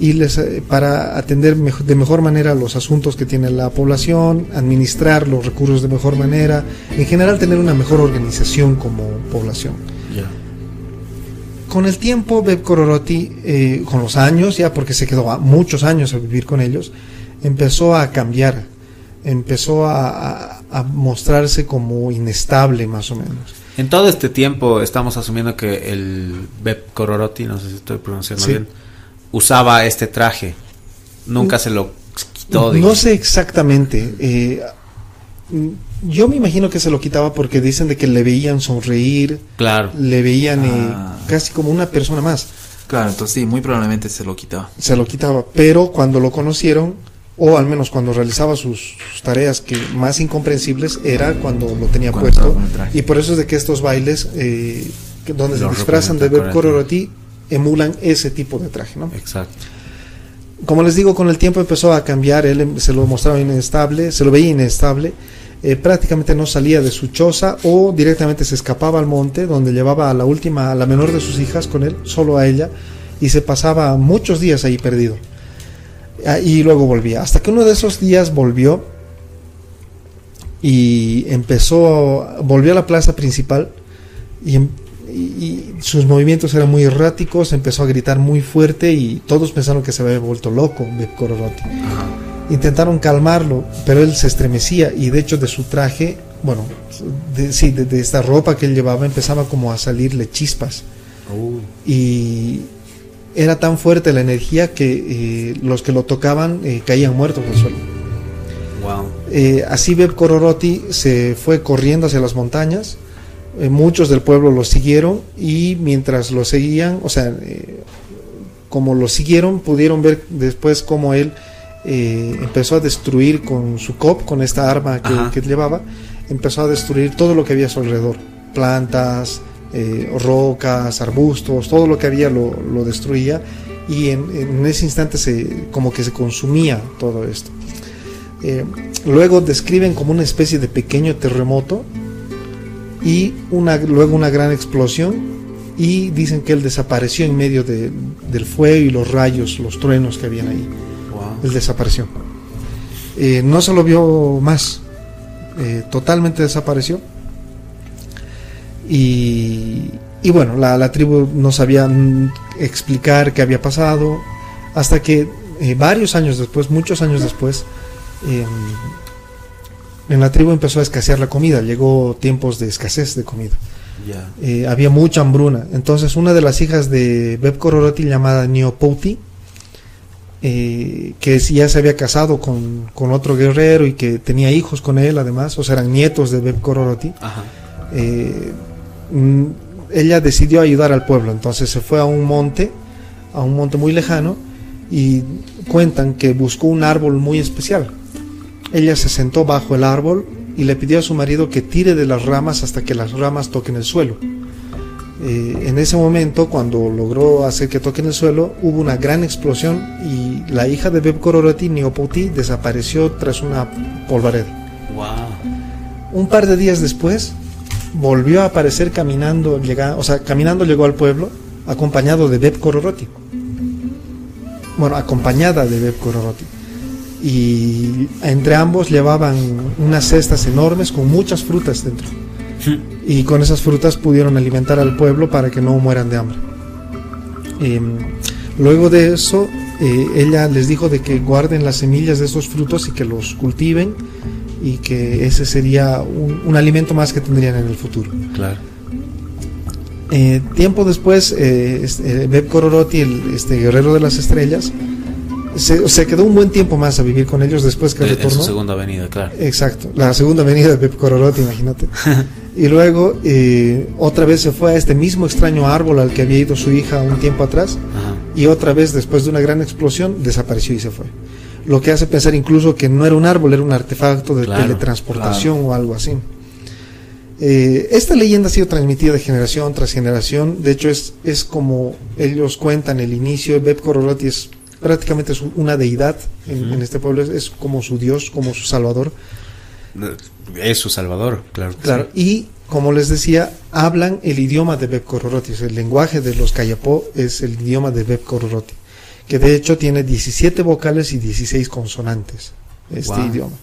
y les, eh, para atender de mejor manera los asuntos que tiene la población, administrar los recursos de mejor manera, en general tener una mejor organización como población. Con el tiempo, Beb Kororoti, eh, con los años, ya porque se quedó muchos años a vivir con ellos, empezó a cambiar, empezó a, a- a mostrarse como inestable más o menos. En todo este tiempo estamos asumiendo que el Beb Kororoti, no sé si estoy pronunciando Sí. bien, usaba este traje. Nunca se lo quitó. No sé exactamente. eh, yo me imagino que se lo quitaba porque dicen de que le veían sonreír, Claro. le veían eh, Ah. casi como una persona más. Claro, entonces sí, muy probablemente se lo quitaba. se lo quitaba, pero cuando lo conocieron, o al menos cuando realizaba sus, sus tareas que más incomprensibles, era cuando lo tenía Cuando puesto. Y por eso es de que estos bailes, eh, donde se disfrazan de Beb Kororoti, emulan ese tipo de traje, ¿no? Exacto. Como les digo, con el tiempo empezó a cambiar, él em- se lo mostraba inestable, se lo veía inestable, eh, prácticamente no salía de su choza o directamente se escapaba al monte, donde llevaba a la última, a la menor de sus hijas con él, solo a ella, y se pasaba muchos días ahí perdido. Ah, Y luego volvía, hasta que uno de esos días volvió y empezó, volvió a la plaza principal y, em- y- sus movimientos eran muy erráticos, empezó a gritar muy fuerte y todos pensaron que se había vuelto loco Beb Kororoti. Intentaron calmarlo, pero él se estremecía y de hecho de su traje, bueno, de, sí, de, de esta ropa que él llevaba empezaba como a salirle chispas y era tan fuerte la energía que eh, los que lo tocaban eh, caían muertos al suelo. Wow. Eh, así Beb Kororoti se fue corriendo hacia las montañas. muchos del pueblo lo siguieron y mientras lo seguían, o sea, como lo siguieron, pudieron ver después cómo él eh, empezó a destruir con su cop, con esta arma que, llevaba, empezó a destruir todo lo que había a su alrededor, plantas, eh, rocas, arbustos, todo lo que había lo, lo destruía y en, en ese instante se, como que se consumía todo esto. Eh, luego describen como una especie de pequeño terremoto y una, luego una gran explosión y dicen que él desapareció en medio de- del fuego y los rayos, los truenos que habían ahí. Él desapareció. Eh, no se lo vio más. Eh, totalmente desapareció. Y, y bueno, la, la tribu no sabía explicar qué había pasado. Hasta que eh, varios años después, muchos años después, eh, en la tribu empezó a escasear la comida. Llegó tiempos de escasez de comida. Había mucha hambruna. Entonces una de las hijas de Beb Kororoti llamada Neopouti, eh, que ya se había casado con, con otro guerrero y que tenía hijos con él además, o sea, eran nietos de Beb Kororoti, eh, mm, ella decidió ayudar al pueblo. Entonces se fue a un monte, a un monte muy lejano, y cuentan que buscó un árbol muy especial. Ella se sentó bajo el árbol y le pidió a su marido que tire de las ramas hasta que las ramas toquen el suelo. Eh, en ese momento, cuando logró hacer que toquen el suelo, hubo una gran explosión y la hija de Beb Kororoti, Neopouti, desapareció tras una polvareda. Wow. Un par de días después, volvió a aparecer caminando, llega, o sea, caminando llegó al pueblo, acompañado de Beb Kororoti. Bueno, acompañada de Beb Kororoti. Y entre ambos llevaban unas cestas enormes con muchas frutas dentro. Y con esas frutas pudieron alimentar al pueblo para que no mueran de hambre. Em, luego de eso, eh, ella les dijo de que guarden las semillas de estos frutos y que los cultiven y que ese sería un, un alimento más que tendrían en el futuro. Claro. Eh, tiempo después, eh, este, eh, Beb Kororoti, el este guerrero de las estrellas, se, se quedó un buen tiempo más a vivir con ellos después que su retornó. segunda avenida, claro. Exacto, la segunda venida de Beb Kororoti, imagínate. [LAUGHS] y luego eh, otra vez se fue a este mismo extraño árbol al que había ido su hija un tiempo atrás Ajá. y otra vez después de una gran explosión desapareció y se fue. Lo que hace pensar incluso que no era un árbol, era un artefacto de Claro, teletransportación o algo así. Eh, esta leyenda ha sido transmitida de generación tras generación. De hecho, es, es como ellos cuentan el inicio. Beb Kororoti es prácticamente su- una deidad en, este pueblo. Es, es como su dios, como su salvador. Es su salvador, claro. Claro, sí. y como les decía, hablan el idioma de Beb Kororoti. O sea, El lenguaje de los Kayapó es el idioma de Beb Kororoti, que de hecho tiene 17 vocales y 16 consonantes. Este Wow. idioma.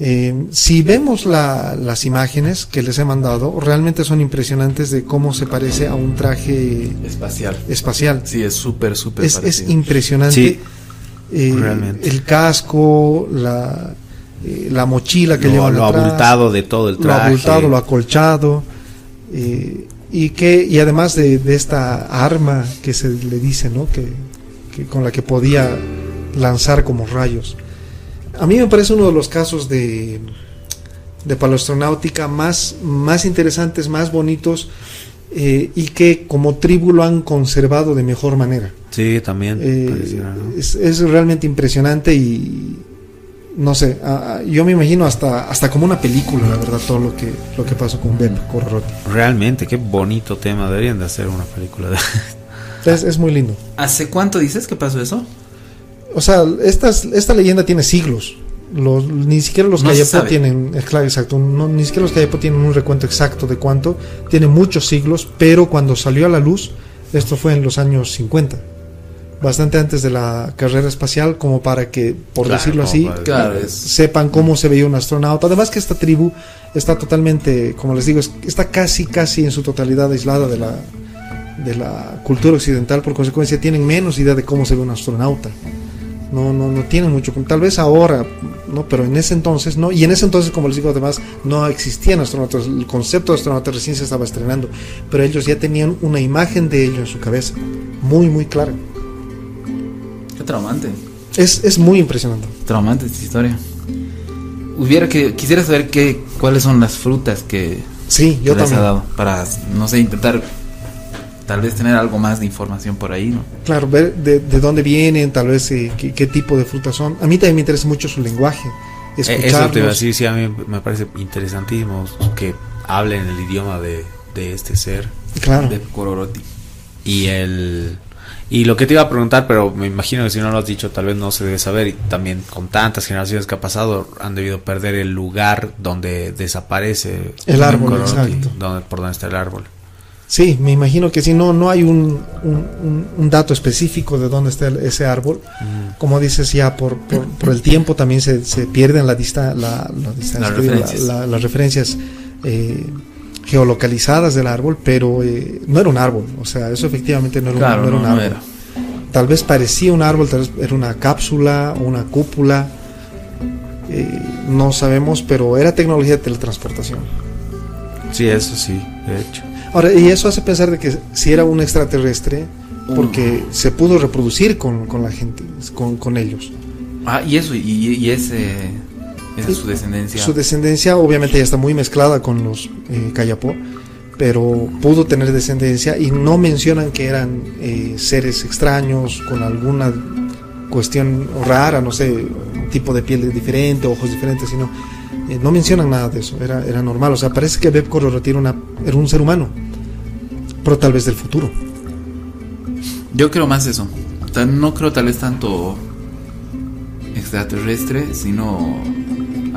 Eh, si vemos la- las imágenes que les he mandado, realmente son impresionantes de cómo se parece a un traje Espacial. espacial. Sí, es súper, súper Es, es impresionante. Sí, eh, realmente. El casco, la, eh, la mochila que lo, llevan lo atrás, abultado de todo el lo traje. abultado, lo acolchado. eh, y que y además de, de esta arma que se le dice, ¿no? Que, que con la que podía lanzar como rayos. A mí me parece uno de los casos de, de paleoastronáutica más, más interesantes, más bonitos eh, y que como tribu lo han conservado de mejor manera. Sí, también. Eh, es, es realmente impresionante y no sé, a- a- yo me imagino hasta, hasta como una película, la verdad, todo lo que, lo que pasó con Beb Corroti. Realmente, qué bonito tema. Deberían de hacer una película de... [LAUGHS] Es, es muy lindo. ¿Hace cuánto dices que pasó eso? O sea, estas, esta leyenda tiene siglos. Los, ni siquiera los No tienen, eh, claro, exacto, no, ni siquiera los tienen un recuento exacto de cuánto. Tiene muchos siglos, pero cuando salió a la luz, esto fue en los años 50. Bastante antes de la carrera espacial, como para que, por Claro, decirlo así, para- Claro, es. sepan cómo se veía un astronauta. Además que esta tribu está totalmente, como les digo, es- está casi, casi en su totalidad aislada de la, de la cultura occidental. Por consecuencia, tienen menos idea de cómo se ve un astronauta. No, no, no tienen mucho. Tal vez ahora, no, pero en ese entonces no. Y en ese entonces, como les digo, además no existían astronautas. El concepto de astronauta recién se estaba estrenando. Pero ellos ya tenían una imagen de ello en su cabeza, muy, muy clara. Traumante. Es, es muy impresionante. Traumante esta historia. Hubiera que. Quisiera saber qué, cuáles son las frutas que, Sí, yo que les ha dado. Para, no sé, intentar. Tal vez tener algo más de información por ahí, ¿no? Claro, ver de, de dónde vienen, tal vez eh, qué, qué tipo de frutas son. A mí también me interesa mucho su lenguaje. Eh, Eso te iba a Escucharlos. decir, sí, a mí me parece interesantísimo que hablen el idioma de, de este ser. Claro. De Kororoti. Y el y lo que te iba a preguntar, pero me imagino que si no lo has dicho, tal vez no se debe saber. Y también con tantas generaciones que ha pasado, han debido perder el lugar donde desaparece El árbol, exacto. donde, por donde está el árbol. Sí, me imagino que si no, no hay un, un, un- un dato específico de dónde está el- ese árbol. Como dices, ya por, por, por el tiempo también se, se pierden la, dista, la, la distancia, Las referencias. la- las referencias eh, geolocalizadas del árbol, pero eh, no era un árbol. O sea, eso efectivamente no era, un- Claro, no era no, un no árbol. era. Tal vez parecía un árbol, tal vez era una cápsula o una cúpula. eh, no sabemos, pero era tecnología de teletransportación. Sí, eso sí, de hecho. Ahora, y eso hace pensar de que si era un extraterrestre, porque Uh. se pudo reproducir con, con la gente, con, con ellos. Ah, y eso, y, y ese. Esa es su descendencia. Su descendencia obviamente ya está muy mezclada con los eh, Kayapó, pero pudo tener descendencia y no mencionan que eran eh, seres extraños con alguna cuestión rara, no sé, tipo de piel diferente, ojos diferentes, sino eh, no mencionan nada de eso, era, era normal, o sea, parece que Beb Kororoti era, una, era un ser humano, pero tal vez del futuro. Yo creo más eso. No creo tal vez tanto extraterrestre, sino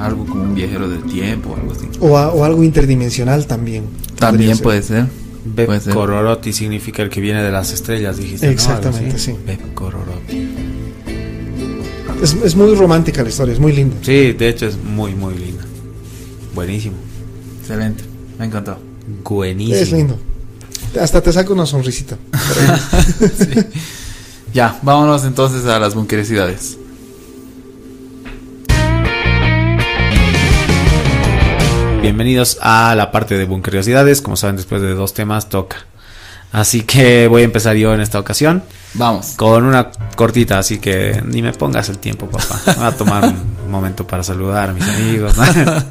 algo como un viajero del tiempo o algo así. O, a- o algo interdimensional también. También puede ser. Beb Puede ser. Kororoti significa el que viene de las estrellas, dijiste. Exactamente, sí. Beb. Es, es muy romántica la historia, es muy linda. Sí, de hecho es muy, muy linda. Buenísimo. Excelente. Me encantó. Buenísimo. Es lindo. Hasta te saca una sonrisita. [LAUGHS] [LAUGHS] Ya, vámonos entonces a las bunkeresidades. Bienvenidos a la parte de Bunkeriosidades. Como saben, después de dos temas toca. Así que voy a empezar yo en esta ocasión Vamos. con una cortita, así que ni me pongas el tiempo, papá. Voy a tomar un [LAUGHS] momento para saludar a mis amigos. ¿no? [LAUGHS]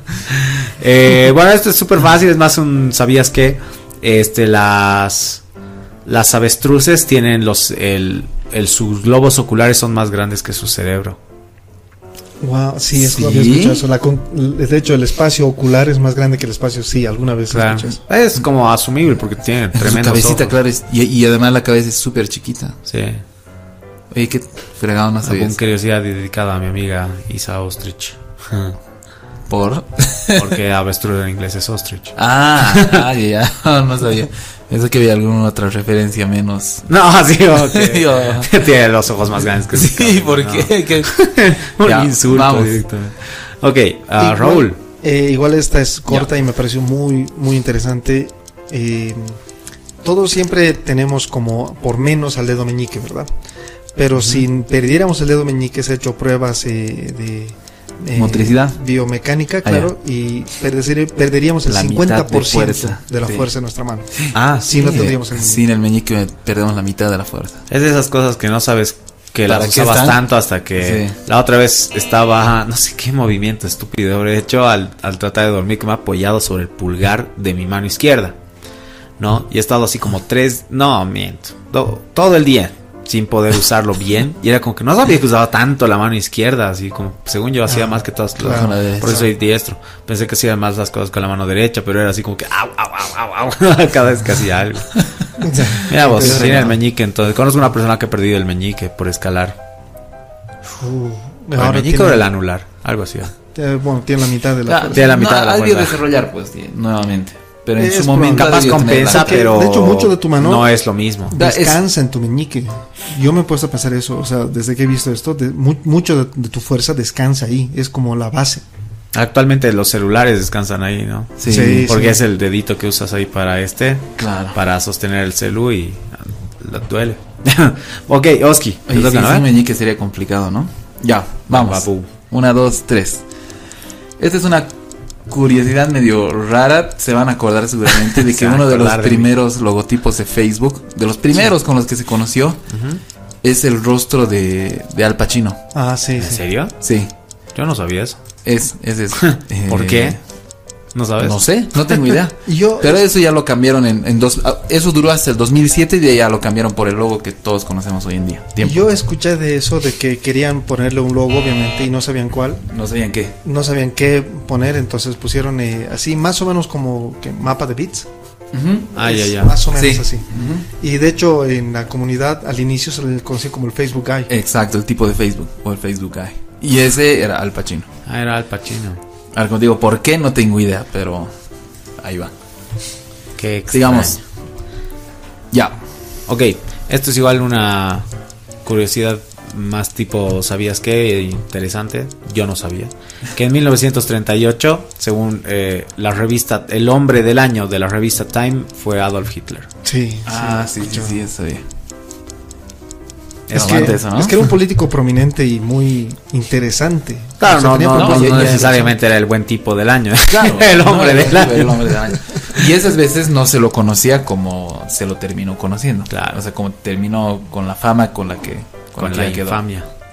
Eh, bueno, esto es súper fácil, es más un ¿sabías que este las las avestruces tienen los el, el- sus globos oculares son más grandes que su cerebro. Wow, sí, es ¿Sí? lo había escuchado eso. La con- de hecho, el espacio ocular es más grande que el espacio, sí, alguna vez Claro. escuché eso. Es como asumible porque tienen Su tremendo cabecita, claro, es- y, y además la cabeza es súper chiquita. Sí. Oye, qué fregado no sabía Alguna eso. curiosidad dedicada a mi amiga Isa Ostrich. ¿Por? Porque [LAUGHS] avestruz en inglés es ostrich. Ah, ah, ya, [LAUGHS] no sabía. Eso que había alguna otra referencia menos. No, [LAUGHS] sí, ok. [LAUGHS] Digo, [LAUGHS] Tiene los ojos más grandes que sí, ¿por no. qué? ¿Qué? Un Ya, insulto vamos. directamente. Ok, Igual- Raúl. Eh, igual esta es corta y me pareció muy, muy interesante. Eh, todos siempre tenemos como por menos al dedo meñique, ¿verdad? Pero si perdiéramos el dedo meñique, se ha hecho pruebas eh, de eh, Motricidad. biomecánica, Ah, claro, y perder- perderíamos el La mitad 50% de fuerza. de la Sí. fuerza de nuestra mano. Ah, Si no tendríamos el meñique. Sin el meñique perdemos la mitad de la fuerza. Es de esas cosas que no sabes que ¿Para las usabas están? tanto hasta que Sí. la otra vez estaba, no sé qué movimiento estúpido habré hecho al, al tratar de dormir que me ha apoyado sobre el pulgar de mi mano izquierda. ¿No? Y he estado así como tres, no, miento, do- todo el día sin poder usarlo bien. Y era como que no sabía que usaba tanto la mano izquierda, así como, según yo hacía Ah, más que todas las- claro. La. Por eso soy diestro. Pensé que hacía más las cosas con la mano derecha, pero era así como que, au, au, au, au, au, [LAUGHS] cada vez que hacía algo. [LAUGHS] Mira vos, Entonces, tiene el no. meñique, entonces conozco una persona que ha perdido el meñique por escalar. Uh, ¿O el meñique tiene- o el anular? Algo así. eh, bueno, tiene la mitad de la Ah, fuerza. tiene la mitad de la desarrollar, pues, nuevamente. Pero en Es su momento. Capaz compensa, pero. de hecho, mucho de tu mano- No es lo mismo. Es- Descansa en tu meñique. Yo me he puesto a pensar eso, o sea, desde que he visto esto, de- mu- mucho de, de tu fuerza descansa ahí, es como la base. Actualmente los celulares descansan ahí, ¿no? Sí, Sí. Porque es el dedito que usas ahí para este, claro. para sostener el celu y la- duele. [LAUGHS] ok, Oski. Oye, sí, sin meñique sería complicado, ¿no? Ya, vamos. Una, dos, tres. Esta es una curiosidad medio rara. Se van a acordar seguramente de [LAUGHS] que uno de los mí. primeros logotipos de Facebook, de los primeros con los que se conoció, es el rostro de, de Al Pacino. Ah, sí, ¿En sí. serio? Sí, Yo no sabía eso. es, es eso. [LAUGHS] ¿Por Eh, qué? ¿No sabes? No sé, no tengo idea. [LAUGHS] Yo, Pero eso ya lo cambiaron en, en dos. ah, Eso duró hasta el 2007 y de ahí ya lo cambiaron por el logo que todos conocemos hoy en día. Tiempo. yo escuché de eso, de que querían ponerle un logo, obviamente, y no sabían cuál, No sabían qué. no sabían qué poner, entonces pusieron eh, así, más o menos como que mapa de bits. Ah, ya, Es ya. Más o menos Sí. así. Y de hecho, en la comunidad, al inicio se le conocía como el Facebook Guy. Exacto, el tipo de Facebook o el Facebook Guy. Y ese era Al Pacino. Ah, era Al Pacino. Ahora, como digo, ¿por qué? No tengo idea, pero ahí va. Qué extraño. Sigamos. Ya. Ok, esto es igual una curiosidad más tipo, ¿sabías qué? Interesante, yo no sabía. Que en 1938, según eh, la revista, el hombre del año de la revista Time fue Adolf Hitler. Sí. Ah, sí, sí, sí, sí, eso bien. Es que, eso, ¿no? es que era un político prominente y muy interesante. Claro, O sea, no, tenía no, no, necesariamente era el buen tipo del año. [LAUGHS] Claro, [LAUGHS] el hombre no, del año. el hombre del año. [LAUGHS] Y esas veces no se lo conocía como se lo terminó conociendo. Claro. O sea, como terminó con la fama con la que Con que la le quedó.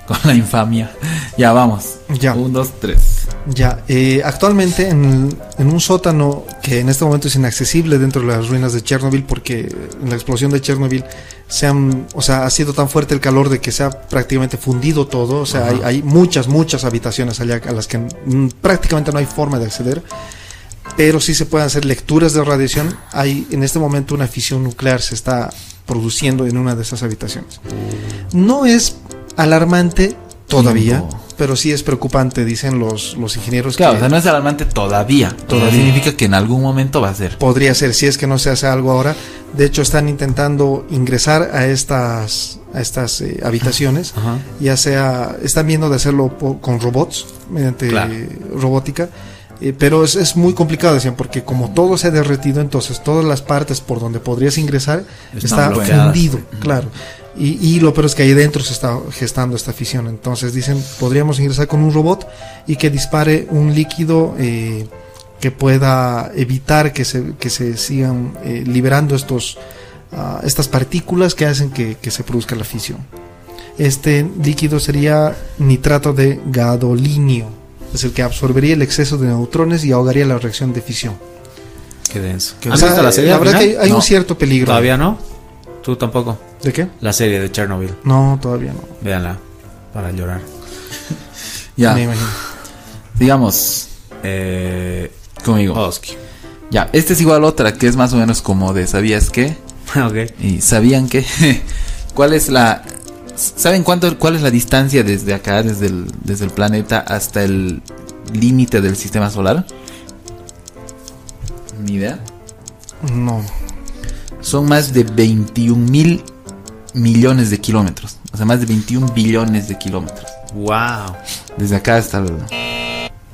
Con la infamia. Ya vamos. Ya. Un, dos, tres. Ya, eh, actualmente en, en un sótano que en este momento es inaccesible dentro de las ruinas de Chernobyl porque en la explosión de Chernobyl se han, o sea, ha sido tan fuerte el calor de que se ha prácticamente fundido todo, o sea, hay, hay muchas, muchas habitaciones allá a las que mm, prácticamente no hay forma de acceder, pero sí se pueden hacer lecturas de radiación. Hay en este momento una fisión nuclear se está produciendo en una de esas habitaciones. No es alarmante todavía, Tiempo. pero sí es preocupante, dicen los, los ingenieros. Claro, que o sea, no es alarmante todavía. Todavía significa que en algún momento va a ser. Podría ser, si es que no se hace algo ahora. De hecho, están intentando ingresar a estas, a estas eh, habitaciones, Ajá. ya sea, están viendo de hacerlo con robots, mediante Claro. robótica. eh, pero es, es muy complicado, decían, porque como todo se ha derretido, entonces todas las partes por donde podrías ingresar Están está bloqueadas. fundido, claro. Y, y lo peor es que ahí dentro se está gestando esta fisión. Entonces dicen, podríamos ingresar con un robot y que dispare un líquido eh, que pueda evitar que se, que se sigan eh, liberando estos, ah, estas partículas que hacen que, que se produzca la fisión. Este líquido sería nitrato de gadolinio, es el que absorbería el exceso de neutrones y ahogaría la reacción de fisión. Qué denso. O ¿Has sea, visto la serie? al verdad que hay, final? hay No. un cierto peligro. ¿Todavía no? ¿Tú tampoco? ¿De qué? La serie de Chernobyl. No, todavía no. Véanla. Para llorar. [LAUGHS] Ya. Me imagino. Digamos, Eh, conmigo. Oski. Ya, esta es igual otra que es más o menos como de ¿sabías qué? [LAUGHS] ok. Y ¿sabían qué? [LAUGHS] ¿Cuál es la ¿Saben cuánto cuál es la distancia desde acá desde el desde el planeta hasta el límite del sistema solar? Ni idea. No. Son más de 21 mil millones de kilómetros. O sea, más de 21 billones de kilómetros. Wow. Desde acá hasta el,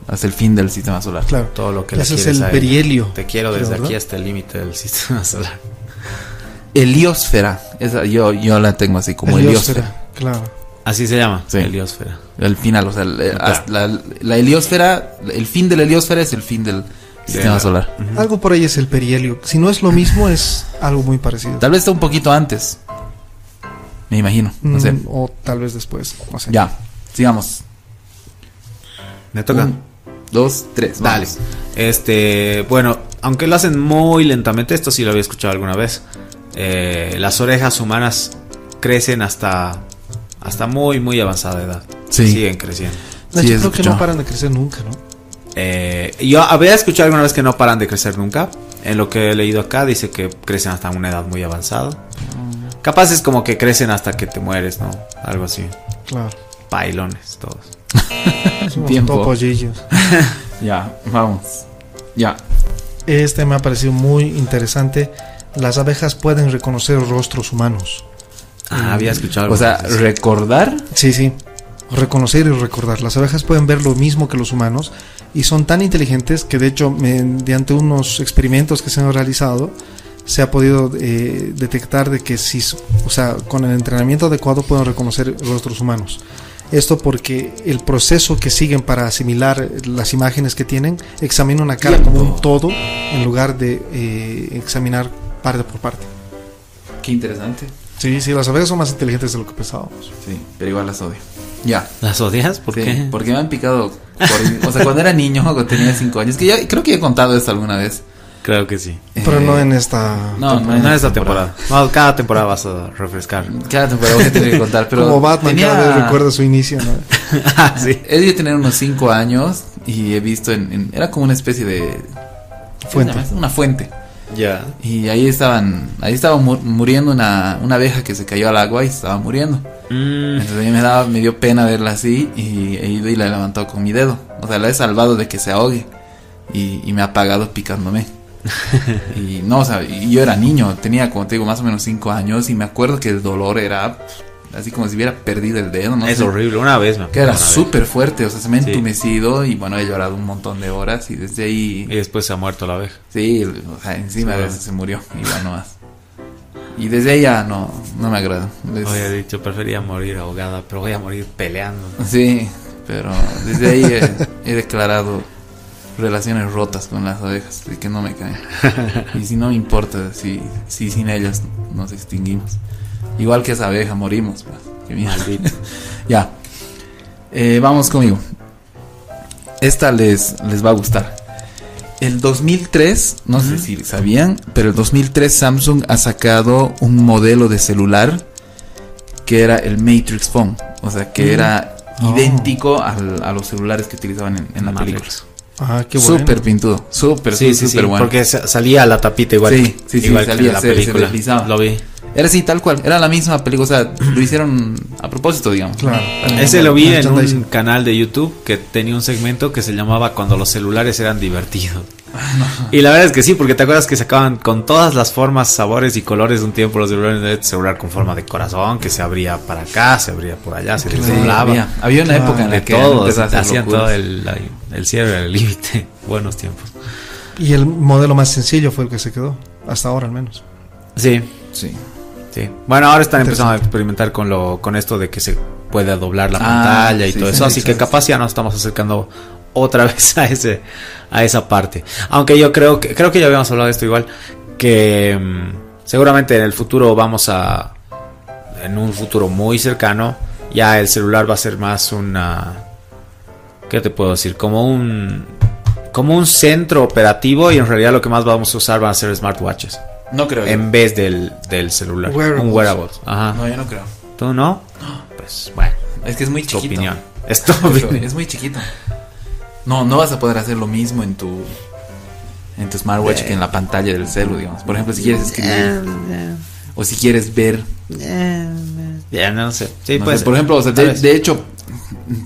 hasta el fin del sistema solar. Claro. Todo lo que le Ese es el perihelio. Te quiero creo, desde aquí hasta el límite del [LAUGHS] sistema solar. Heliosfera. Esa, yo, yo la tengo así como heliosfera. Heliosfera, Claro. Así se llama. Sí. Heliosfera. El final, o sea, el- Claro. hasta la, la heliosfera, el fin de la heliosfera es el fin del sistema la- solar. Algo por ahí es el perihelio. Si no es lo mismo, es algo muy parecido. Tal vez está un poquito antes. Me imagino, no sé. Mm, O tal vez después. No sé. Ya, sigamos. Me toca. Un, dos, tres. Dale. vamos. Este, bueno, aunque lo hacen muy lentamente, esto sí lo había escuchado alguna vez. eh, las orejas humanas crecen hasta hasta muy muy avanzada edad. Sí. Siguen creciendo. De Sí, es creo que no paran de crecer nunca, ¿no? Eh, yo había escuchado alguna vez que no paran de crecer nunca. En lo que he leído acá dice que crecen hasta una edad muy avanzada. Capaz es como que crecen hasta que te mueres, ¿no? Algo así. Claro. Bailones todos. [LAUGHS] Tiempo. [LAUGHS] Ya, vamos. Ya. Este me ha parecido muy interesante. Las abejas pueden reconocer rostros humanos. Ah, había escuchado. O sea, recordar. Sí, sí. Reconocer y recordar. Las abejas pueden ver lo mismo que los humanos y son tan inteligentes que de hecho mediante unos experimentos que se han realizado se ha podido eh, detectar de que si, o sea, con el entrenamiento adecuado pueden reconocer rostros humanos. Esto porque el proceso que siguen para asimilar las imágenes que tienen examina una cara como un todo en lugar de eh, examinar parte por parte. Qué interesante. Sí, sí, las abejas son más inteligentes de lo que pensábamos. Sí, pero igual las odio. Ya. ¿Las odias? ¿Por Sí, qué? Porque me han picado. por- o sea, cuando era niño, cuando tenía 5 años. Que ya creo que he contado esto alguna vez. Creo que sí. Pero Eh, no en esta. No, No, en en esta temporada. No, cada temporada vas a refrescar. Cada temporada voy a tener que contar. Pero como Batman tenía- cada vez recuerda su inicio, ¿no? [LAUGHS] Ah, sí. He de tener unos 5 años y he visto en, en- Era como una especie de. ¿qué se Fuente. Una fuente. Ya. Y ahí estaban. Ahí estaba mu- muriendo una, una abeja que se cayó al agua y estaba muriendo. Mm, Entonces a mí me, daba, me dio pena verla así y he ido y la he levantado con mi dedo. O sea, la he salvado de que se ahogue. Y, y me ha apagado picándome. [LAUGHS] y no, o sea, y yo era niño, tenía como te digo más o menos 5 años y me acuerdo que el dolor era así como si hubiera perdido el dedo, no es sé. horrible. Una vez me Que era súper fuerte, o sea, se me ha Sí. entumecido y bueno, he llorado un montón de horas y desde ahí... Y después se ha muerto la abeja. Sí, o sea, encima Sí, de bueno. eso se murió y bueno más. Y desde ahí ya no, no me agrada. Es- Había dicho, prefería morir ahogada, pero voy a morir peleando. Sí, pero desde ahí he, he declarado relaciones rotas con las abejas, de que no me caen. [LAUGHS] Y si no me importa, si, si sin ellas nos extinguimos. Igual que esa abeja morimos, pues. Qué mierda. Maldito. [LAUGHS] Ya. Eh, vamos conmigo. Esta les, les va a gustar. El 2003, no sé si sabían, pero el 2003 Samsung ha sacado un modelo de celular que era el Matrix Phone. O sea, que era Oh. idéntico al- a los celulares que utilizaban en, en la Matrix. película. Ah, qué bueno. Súper pintudo, súper, Sí, sí, sí. súper bueno. Porque sa- salía la tapita igual. Sí, sí, sí, igual que salía, en la se- se película. deslizaba. Lo vi. Era así, tal cual. Era la misma película. O sea, lo hicieron a propósito, digamos. Claro. Ese lo vi en un canal de YouTube que tenía un segmento que se llamaba Cuando los celulares eran divertidos. Ah, Y la verdad es que sí, porque te acuerdas que sacaban con todas las formas, sabores y colores de un tiempo los celulares de celular con forma de corazón, que se abría para acá, se abría por allá, se desdoblaba. había, había una Claro. época en la de que todo, empezaba a hacer hacían locuras. todo el, el cierre, el límite. [LAUGHS] Buenos tiempos. Y el modelo más sencillo fue el que se quedó. Hasta ahora, al menos. Sí, Sí. Sí. Bueno, ahora están empezando a experimentar con lo con esto de que se puede doblar la Ah, pantalla y sí, todo sí, eso, sí, así sí, que capaz ya nos estamos acercando otra [LAUGHS] vez a ese a esa parte. Aunque yo creo que creo que ya habíamos hablado de esto igual que mm, seguramente en el futuro vamos a en un futuro muy cercano ya el celular va a ser más una ¿qué te puedo decir? Como un como un centro operativo y en realidad lo que más vamos a usar van a ser smartwatches No creo. yo. en vez del, del celular. Wearables. Un wearables. Ajá. No, yo no creo. ¿Tú no? [GASPS] Pues bueno, Es que es muy es tu chiquito. opinión. [LAUGHS] Es tu opinión. Es muy chiquito. No, no vas a poder hacer lo mismo en tu en tu smartwatch que en la pantalla del celu, digamos. Por ejemplo, si quieres escribir o si quieres ver, Ya no sé. Sí, no pues. sé, por ejemplo, o sea, de, hecho,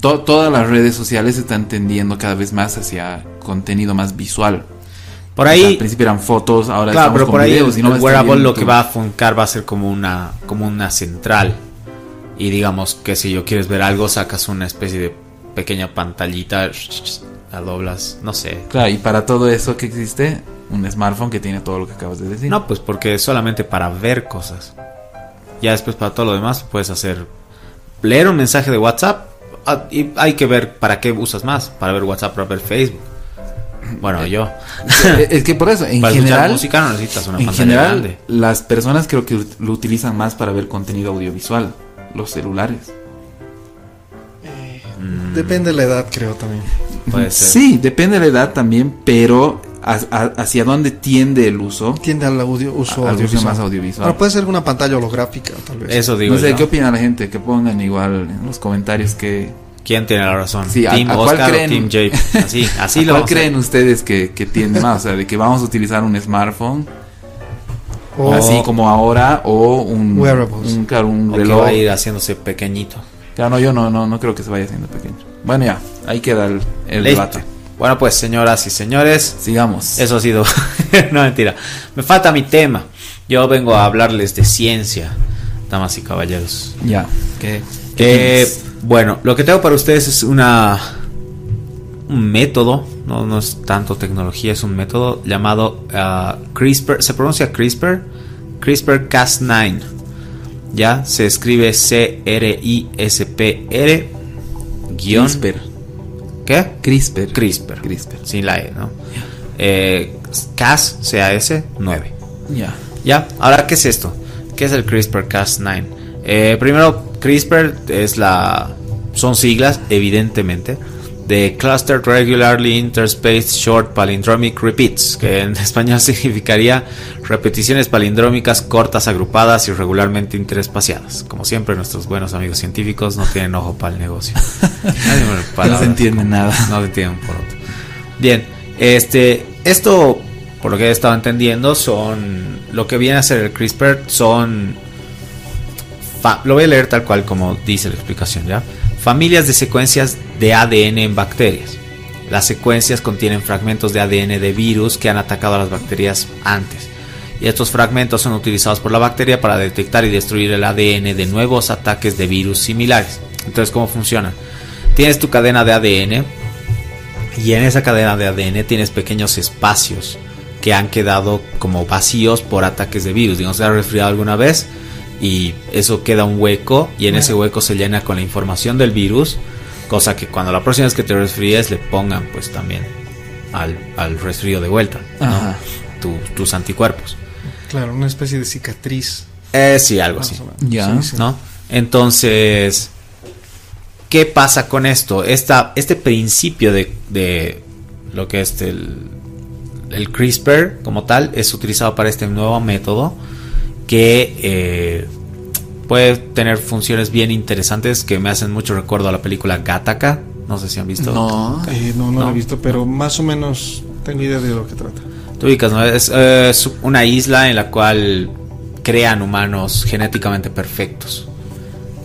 to- todas las redes sociales se están tendiendo cada vez más hacia contenido más visual. Por O sea, ahí, al principio eran fotos, ahora claro, estamos pero con por ahí videos el, y no el wearable lo que va a funcar va a ser como una, como una central. Y digamos que si yo quieres ver algo, sacas una especie de pequeña pantallita, la doblas, no sé. Claro, y para todo eso que existe, un smartphone que tiene todo lo que acabas de decir. No, pues porque es solamente para ver cosas. Ya después para todo lo demás puedes hacer leer un mensaje de WhatsApp ah, y hay que ver para qué usas más, para ver WhatsApp, para ver Facebook. Bueno, yo. Eh, es que por eso, en [LAUGHS] para general, música no necesitas una en pantalla general, grande. las personas creo que lo utilizan más para ver contenido audiovisual, los celulares. Mm, Depende de la edad, creo también. Puede ser. Sí, depende de la edad también, pero ha- ha- hacia dónde tiende el uso. Tiende al audio, uso audiovisual. más audiovisual. Ahora puede ser una pantalla holográfica, tal vez. Eso digo no sé, yo. ¿qué opina la gente? Que pongan igual en los comentarios que... ¿Quién tiene la razón? Sí, ¿a- ¿Team a cuál Oscar creen? o Team Jay? Así, [LAUGHS] así ¿a lo ¿Cuál a creen ustedes que, que tiende más? O sea, de que vamos a utilizar un smartphone, [LAUGHS] O- así como ahora, o un... Wearables. Un, claro, un O que va a ir haciéndose pequeñito. Claro, no, yo no, no, no creo que se vaya haciendo pequeño. Bueno, ya, ahí queda el, el debate. Bueno, pues señoras y señores, Sigamos. eso ha sido... [LAUGHS] no, mentira. Me falta mi tema. Yo vengo a hablarles de ciencia, damas y caballeros. Ya. ¿Qué, qué Eh, bueno, lo que tengo para ustedes es una un método, no, no es tanto tecnología, es un método llamado ah, CRISPR, se pronuncia CRISPR, CRISPR Cas9. Ya se escribe C R I S P R guion CRISPR. ¿Qué? CRISPR. CRISPR. CRISPR. Sin la E, ¿no? Eh, Cas C A S 9. Ya. Ya, ahora, ¿qué es esto? ¿Qué es el CRISPR-Cas9? Eh, primero, CRISPR es la. Son siglas, evidentemente, de Clustered Regularly Interspaced Short Palindromic Repeats, que en [LAUGHS] español significaría repeticiones palindrómicas cortas, agrupadas y regularmente interespaciadas. Como siempre, nuestros buenos amigos científicos no tienen ojo para el negocio. [LAUGHS] No se nada. no se entienden por otro. Bien, este, esto, por lo que he estado entendiendo, son lo que viene a ser el CRISPR son, lo voy a leer tal cual como dice la explicación, ya. Familias de secuencias de ADN en bacterias. Las secuencias contienen fragmentos de ADN de virus que han atacado a las bacterias antes. Y estos fragmentos son utilizados por la bacteria para detectar y destruir el ADN de nuevos ataques de virus similares. Entonces, ¿cómo funciona? Tienes tu cadena de ADN y en esa cadena de ADN tienes pequeños espacios que han quedado como vacíos por ataques de virus. Digamos, se ha resfriado alguna vez y eso queda un hueco y en ese hueco se llena con la información del virus. Cosa que cuando la próxima vez que te resfríes le pongan pues también al, al resfrío de vuelta ¿no? Ajá. Tu- tus anticuerpos. Claro, una especie de cicatriz. Eh, sí, algo así. Ya. Sí, sí. ¿no? Entonces, ¿qué pasa con esto? Esta, este principio de, de lo que es el, el CRISPR como tal es utilizado para este nuevo método que eh, puede tener funciones bien interesantes que me hacen mucho recuerdo a la película Gattaca. No sé si han visto. No. Eh, no, no, No. lo he visto, pero más o menos tengo idea de lo que trata. Tú ubicas, ¿no? Es, eh, es una isla en la cual crean humanos genéticamente perfectos.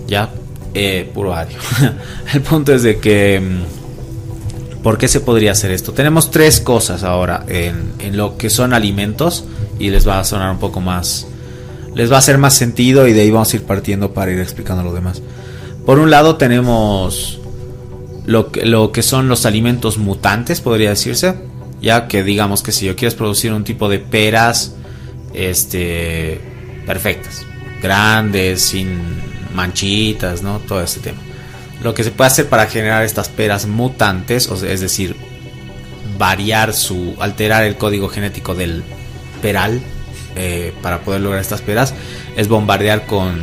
¿Ya? Eh, puro ario. [LAUGHS] El punto es de que... mm, ¿Por qué se podría hacer esto? Tenemos tres cosas ahora en, en lo que son alimentos y les va a sonar un poco más... Les va a hacer más sentido y de ahí vamos a ir partiendo para ir explicando lo demás. Por un lado tenemos lo que, son los alimentos mutantes, podría decirse. Ya que digamos que si yo quieres producir un tipo de peras, este, perfectas, grandes, sin manchitas, ¿no? Todo ese tema. Lo que se puede hacer para generar estas peras mutantes, es decir, variar su, alterar el código genético del peral eh, para poder lograr estas peras, es bombardear con,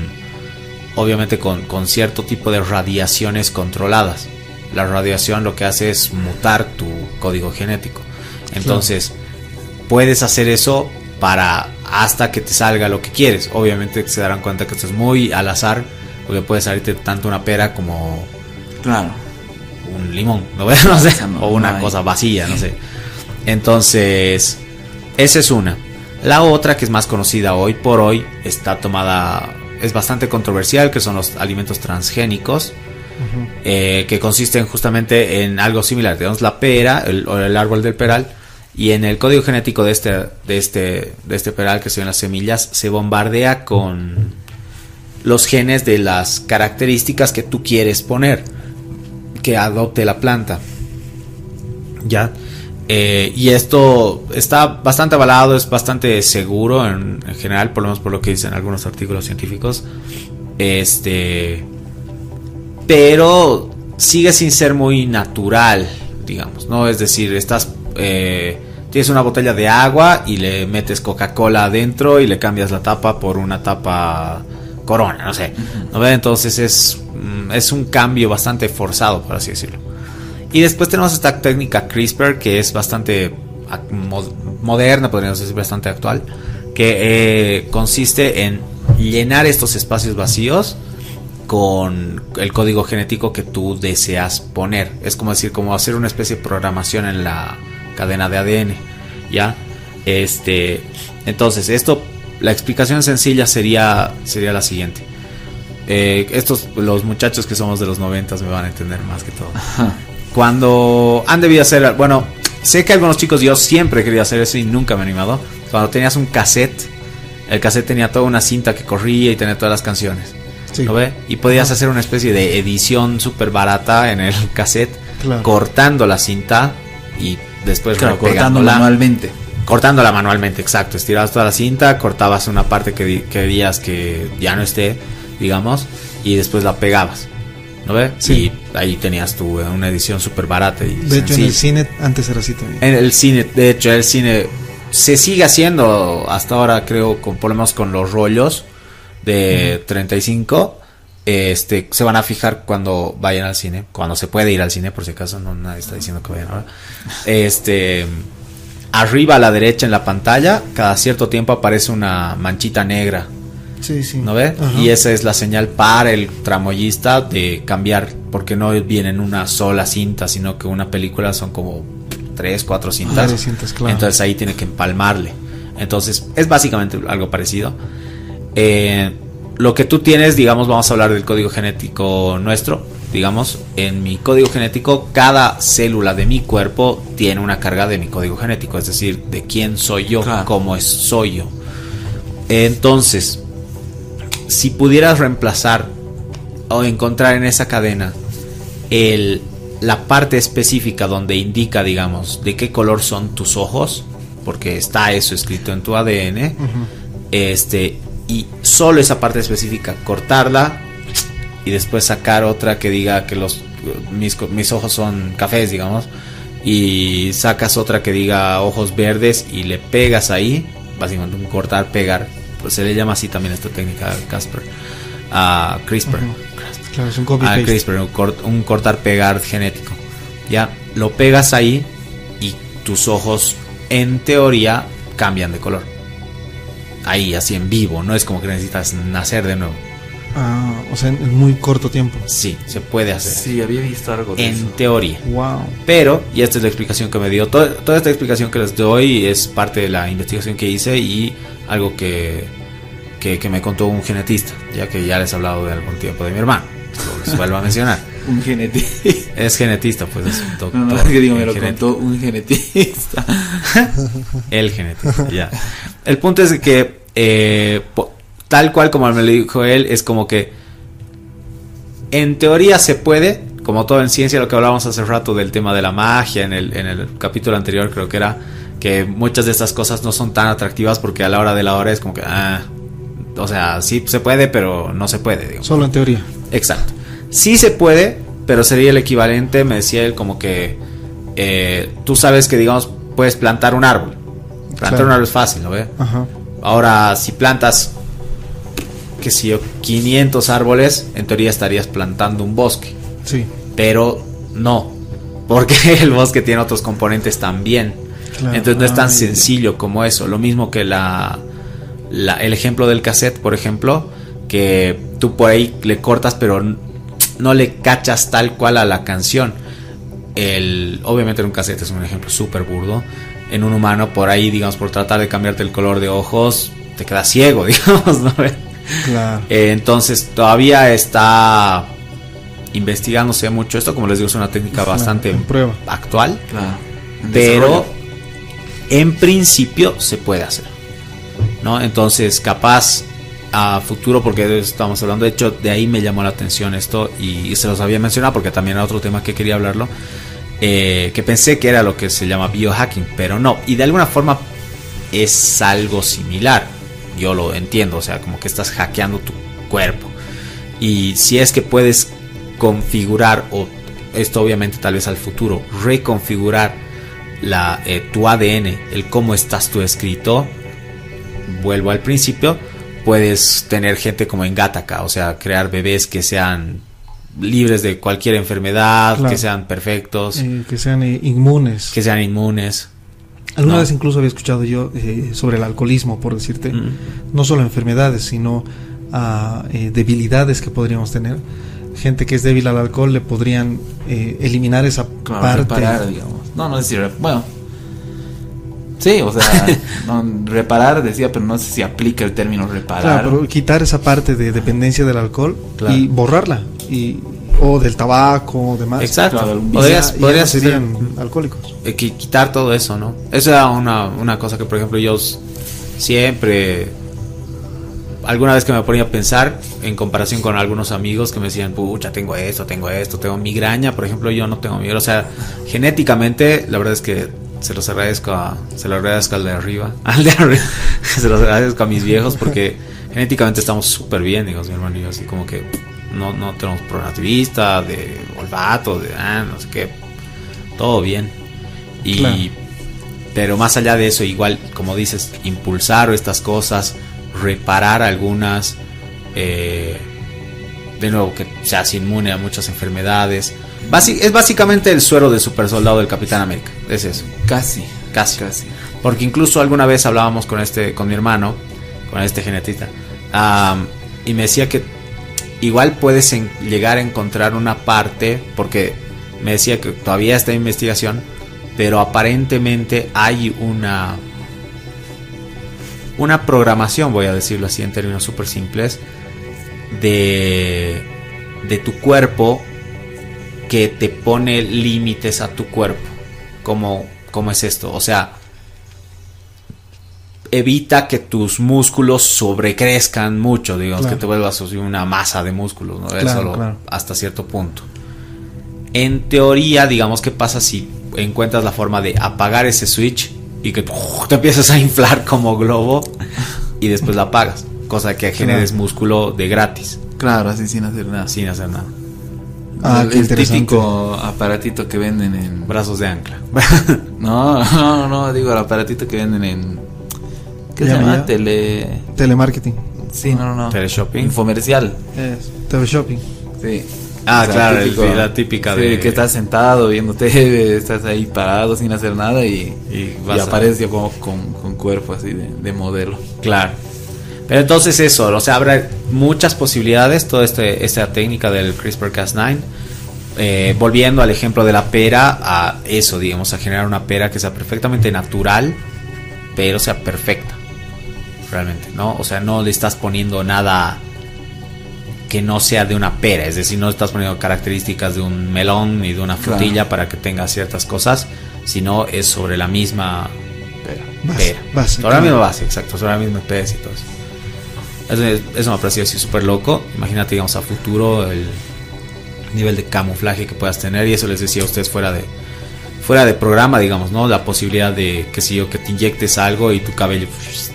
obviamente con, con cierto tipo de radiaciones controladas. La radiación lo que hace es mutar tu código genético. Entonces, puedes hacer eso para hasta que te salga lo que quieres. Obviamente se darán cuenta que esto es muy al azar, porque puede salirte tanto una pera como Claro. un limón, ¿no? [LAUGHS] No sé, o una cosa vacía, no sé. Entonces, esa es una. La otra que es más conocida hoy por hoy está tomada, es bastante controversial, que son los alimentos transgénicos. eh, que consisten justamente en algo similar. Tenemos la pera el, o el árbol del peral y en el código genético de este, de este, de este peral que son las semillas se bombardea con los genes de las características que tú quieres poner que adopte la planta. Ya. Eh, y esto está bastante avalado, es bastante seguro en, en, general, por lo menos por lo que dicen algunos artículos científicos. Este. Pero sigue sin ser muy natural, digamos, ¿no? Es decir, estás. Eh, tienes una botella de agua y le metes Coca-Cola adentro y le cambias la tapa por una tapa Corona, no sé. ¿no? Entonces es, mm, es un cambio bastante forzado, por así decirlo. Y después tenemos esta técnica CRISPR que es bastante moderna, podríamos decir, bastante actual, que eh, consiste en llenar estos espacios vacíos con el código genético que tú deseas poner. Es como decir, como hacer una especie de programación en la cadena de ADN, ¿ya? Este, entonces, esto, la explicación sencilla sería, sería la siguiente. Eh, estos, los muchachos que somos de los noventas me van a entender más que todo. Cuando han debido hacer, bueno, sé que algunos chicos yo siempre quería hacer eso y nunca me he animado. Cuando tenías un cassette, el cassette tenía toda una cinta que corría y tenía todas las canciones. Sí. ¿Lo ve? Y podías hacer una especie de edición súper barata en el cassette, claro. cortando la cinta y después claro, cortándola manualmente. Cortándola manualmente, exacto. Estirabas toda la cinta, cortabas una parte que querías que ya no esté, digamos, y después la pegabas. Sí. Y ahí tenías tú una edición súper barata. Y de hecho, en el cine antes era así también. En el cine, de hecho, el cine se sigue haciendo hasta ahora, creo, con, por lo menos con los rollos de uh -huh. 35. Este, se van a fijar cuando vayan al cine, cuando se puede ir al cine, por si acaso, no nadie está diciendo que vayan ahora. Este, arriba a la derecha en la pantalla, cada cierto tiempo aparece una manchita negra Sí, sí. ¿No ve? Ajá. Y esa es la señal para el tramoyista de cambiar, porque no viene en una sola cinta, sino que una película son como tres, cuatro cintas. Ah, cintas claro. Entonces ahí tiene que empalmarle. Entonces es básicamente algo parecido. Eh, lo que tú tienes, digamos, vamos a hablar del código genético nuestro. Digamos, en mi código genético, cada célula de mi cuerpo tiene una carga de mi código genético, es decir, de quién soy yo, claro. cómo es, soy yo. Entonces, si pudieras reemplazar o encontrar en esa cadena el, la parte específica donde indica, digamos, de qué color son tus ojos, porque está eso escrito en tu ADN, uh -huh. este, y solo esa parte específica, cortarla y después sacar otra que diga que los mis, mis ojos son cafés, digamos, y sacas otra que diga ojos verdes y le pegas ahí, básicamente un cortar, pegar, pues se le llama así también esta técnica Casper, uh, CRISPR. Uh -huh. Claro, es un copy CRISPR, un, cort, un, cortar pegar genético. Ya lo pegas ahí y tus ojos, en teoría, cambian de color. Ahí, así en vivo, no es como que necesitas nacer de nuevo. Ah, o sea, en muy corto tiempo. Sí, se puede hacer. Sí, había visto algo de En eso. teoría. Wow. Pero, y esta es la explicación que me dio, toda, toda esta explicación que les doy es parte de la investigación que hice y algo que, que, que, me contó un genetista, ya que ya les he hablado de algún tiempo de mi hermano. Lo les vuelvo a [LAUGHS] mencionar. un genetista. Es genetista, pues es un doctor. No, no, es que digo, me lo genético. contó un genetista. [LAUGHS] El genetista, ya. El punto es que, eh, tal cual como me lo dijo él, es como que en teoría se puede, como todo en ciencia, lo que hablábamos hace rato del tema de la magia, en el, en el capítulo anterior creo que era que muchas de estas cosas no son tan atractivas porque a la hora de la hora es como que, ah, o sea, sí se puede, pero no se puede. Digamos. Solo en teoría. Exacto. Sí se puede, pero sería el equivalente, me decía él, como que eh, tú sabes que, digamos, puedes plantar un árbol. Plantar claro. un árbol es fácil, ¿no ve? Ajá. Ahora, si plantas, qué sé yo, 500 árboles, en teoría estarías plantando un bosque. Sí. Pero no, porque [LAUGHS] el bosque tiene otros componentes también. Claro. Entonces no es tan Ay. sencillo como eso. Lo mismo que la, la, el ejemplo del cassette, por ejemplo, que tú por ahí le cortas, pero no le cachas tal cual a la canción. El, obviamente en un cassette es un ejemplo súper burdo. En un humano, por ahí, digamos, por tratar de cambiarte el color de ojos, te quedas ciego, [LAUGHS] digamos, ¿no? Claro. Eh, entonces todavía está investigándose mucho esto, como les digo, es una técnica bastante en prueba. actual, Claro. Pero. En principio se puede hacer. ¿No? Entonces, capaz a futuro, porque estamos hablando, de hecho, de ahí me llamó la atención esto y, se los había mencionado porque también era otro tema que quería hablarlo, eh, que pensé que era lo que se llama biohacking, pero no, y de alguna forma es algo similar, yo lo entiendo, o sea, como que estás hackeando tu cuerpo. Y si es que puedes configurar, o esto obviamente tal vez al futuro, reconfigurar la, eh, tu ADN, el cómo estás tú escrito, vuelvo al principio, puedes tener gente como en Gattaca, o sea, crear bebés que sean libres de cualquier enfermedad, Claro. que sean perfectos, Eh, que sean eh, inmunes. que sean inmunes. Alguna no. vez incluso había escuchado yo eh, sobre el alcoholismo, por decirte, Mm. no solo enfermedades, sino eh, debilidades que podríamos tener. Gente que es débil al alcohol le podrían eh, eliminar esa Claro, parte. reparar, digamos. No, no sé si. rep- Bueno. Sí, o sea, [LAUGHS] no, reparar decía, pero no sé si aplica el término reparar. Claro, pero quitar esa parte de dependencia del alcohol Claro. y borrarla. Y, o del tabaco o demás. Exacto. Claro, Y podrías, ya- podrías ya serían hacer- alcohólicos. eh, qui- quitar todo eso, ¿no? Eso era una, una cosa que, por ejemplo, yo siempre, alguna vez que me ponía a pensar, en comparación con algunos amigos que me decían, pucha, tengo esto, tengo esto, tengo migraña, por ejemplo, yo no tengo migraña. O sea, genéticamente, la verdad es que se los agradezco a, se lo agradezco al de arriba, [LAUGHS] al de arriba, se los agradezco a mis viejos porque [LAUGHS] genéticamente estamos súper bien, digamos, mi hermano y yo, así como que no, no tenemos pronativista, de olfato, de, ah, no sé qué, todo bien. Y, Claro. pero más allá de eso, igual, como dices, impulsar estas cosas, reparar algunas, eh, de nuevo, que seas inmune a muchas enfermedades. Basi- es básicamente el suero del super soldado del Capitán América. Es eso, Casi. casi. Casi. Porque incluso alguna vez hablábamos con este, con mi hermano, con este genetista, am, y me decía que igual puedes llegar a encontrar una parte, porque me decía que todavía está en investigación, pero aparentemente hay una una programación, voy a decirlo así en términos súper simples, de, de tu cuerpo que te pone límites a tu cuerpo. ¿Cómo, cómo es esto? O sea, evita que tus músculos sobrecrezcan mucho, digamos, Claro. que te vuelvas una masa de músculos, ¿no? Es Claro, solo claro. hasta cierto punto. En teoría, digamos, ¿qué pasa si encuentras la forma de apagar ese switch y que ¡uf! [LAUGHS] te empiezas a inflar como globo y después la apagas? Cosa que generes músculo de gratis, Claro, así sin hacer nada. sin hacer nada. Ah, el qué interesante. típico aparatito que venden en. Brazos de ancla. [LAUGHS] No, no, no, digo el aparatito que venden en. ¿Qué se llama? Tele. Telemarketing. Sí, no, no, no. Teleshopping. Infomercial. Es TV Shopping. Sí. Ah, O sea, claro, el- la típica sí, de- que estás sentado viendo TV, [LAUGHS] estás ahí parado sin hacer nada y, Y y a- aparece como con, con cuerpo así de, de modelo. Claro. Pero entonces eso, o sea, habrá muchas posibilidades, toda este, esta técnica del CRISPR-Cas9. Eh, volviendo al ejemplo de la pera, a eso, digamos, a generar una pera que sea perfectamente natural, pero sea perfecta. Realmente, ¿no? O sea, no le estás poniendo nada que no sea de una pera, es decir, no estás poniendo características de un melón ni de una Claro. frutilla para que tenga ciertas cosas, sino es sobre la misma Pero, Base, pera. base, sobre la misma base, exacto, sobre la misma especie y todo eso. Eso, es- eso me ha parecido así súper loco. Imagínate, digamos, a futuro el nivel de camuflaje que puedas tener. Y eso les decía a ustedes fuera de fuera de programa, digamos, ¿no? La posibilidad de, que si yo, que te inyectes algo y tu cabello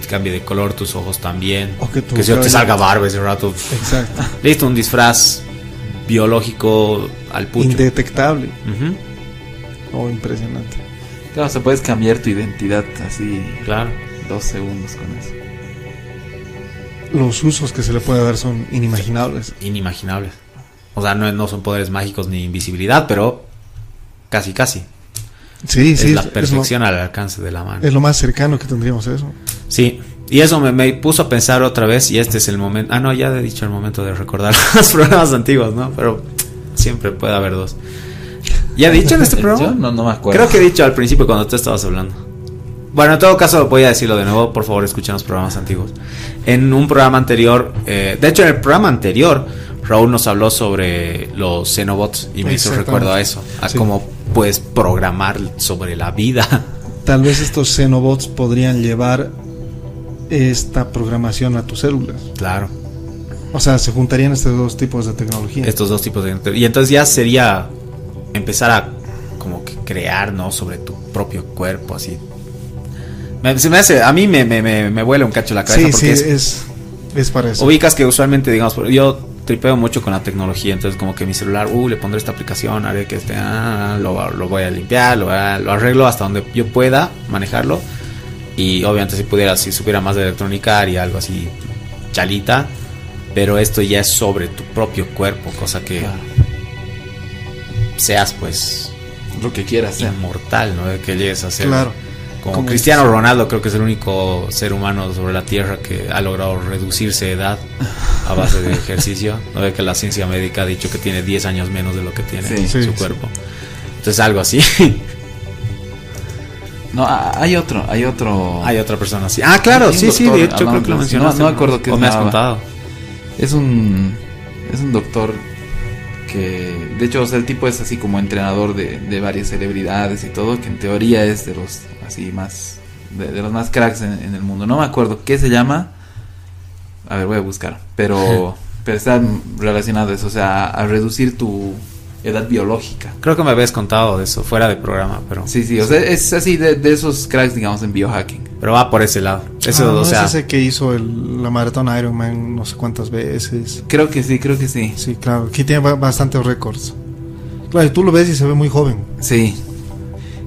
cambie de color, tus ojos también. O que tu que si yo te salga barba ese rato. Exacto. [LAUGHS] Listo, un disfraz biológico al pucho. Indetectable. Ujú, Oh, impresionante. claro, se puedes cambiar tu identidad así Claro. dos segundos con eso. Los usos que se le puede dar son inimaginables. Inimaginables. O sea, no, no son poderes mágicos ni invisibilidad, pero casi, casi. Sí, sí. es la es lo- perfección al alcance de la mano. Es lo más cercano que tendríamos a eso. Sí, y eso me, me puso a pensar otra vez, y este es el momento. Ah, no, ya he dicho el momento de recordar [LAUGHS] los programas antiguos, ¿no? Pero siempre puede haber dos. ¿Ya he dicho en este [LAUGHS] Yo programa? no, no me acuerdo. Creo que he dicho al principio cuando tú estabas hablando. Bueno, en todo caso voy a decirlo de nuevo, por favor escuchen los programas antiguos. En un programa anterior, eh, de hecho en el programa anterior Raúl nos habló sobre los Xenobots y me hizo recuerdo a eso, a Sí. cómo puedes programar sobre la vida. Tal vez estos xenobots podrían llevar esta programación a tus células. Claro, O sea, se juntarían estos dos tipos de tecnología. estos dos tipos de... Y entonces ya sería empezar a como que crear, ¿no? Sobre tu propio cuerpo, así. Me, se me hace, a mí me, me, me, me vuela un cacho la cabeza sí, porque sí, es, es, es para eso. ubicas que usualmente, digamos, yo tripeo mucho con la tecnología, entonces como que mi celular, uh, le pondré esta aplicación, haré que esté, ah, lo, lo voy a limpiar, lo, voy a- lo arreglo hasta donde yo pueda manejarlo. Y obviamente si pudiera, si supiera más de electrónica y algo así chalita, pero esto ya es sobre tu propio cuerpo, cosa que Claro. seas pues Lo que quieras hacer. inmortal, ¿no? Que llegues a ser Claro. Como Como- Cristiano Ronaldo, creo que es el único ser humano sobre la Tierra que ha logrado reducirse de edad a base de [LAUGHS] ejercicio. No ve que la ciencia médica ha dicho que tiene 10 años menos de lo que tiene Sí. su Sí, cuerpo. Entonces algo así. No, hay otro, hay otro. Hay otra persona así. Ah, claro, sí, sí, de hecho creo que lo de mencionaste. No- no me acuerdo O se me has contado. Es un. Es un doctor que. De hecho, o sea, el tipo es así como entrenador de, de varias celebridades y todo, que en teoría es de los así más. De, de los más cracks en, en el mundo. No me acuerdo qué se llama. A ver, voy a buscar. Pero. [LAUGHS] pero está relacionado a eso, o sea, a reducir tu edad biológica. Creo que me habías contado de eso, fuera de programa, pero, Sí, sí, o sea, es así de, de esos cracks, digamos, en biohacking. pero va por ese lado. Eso, Ah, ¿no o sea, es ese que hizo el- la maratón Ironman no sé cuántas veces. Creo que sí, creo que sí. Sí, claro. Aquí tiene ba- bastantes récords. Claro, tú lo ves y se ve muy joven. Sí.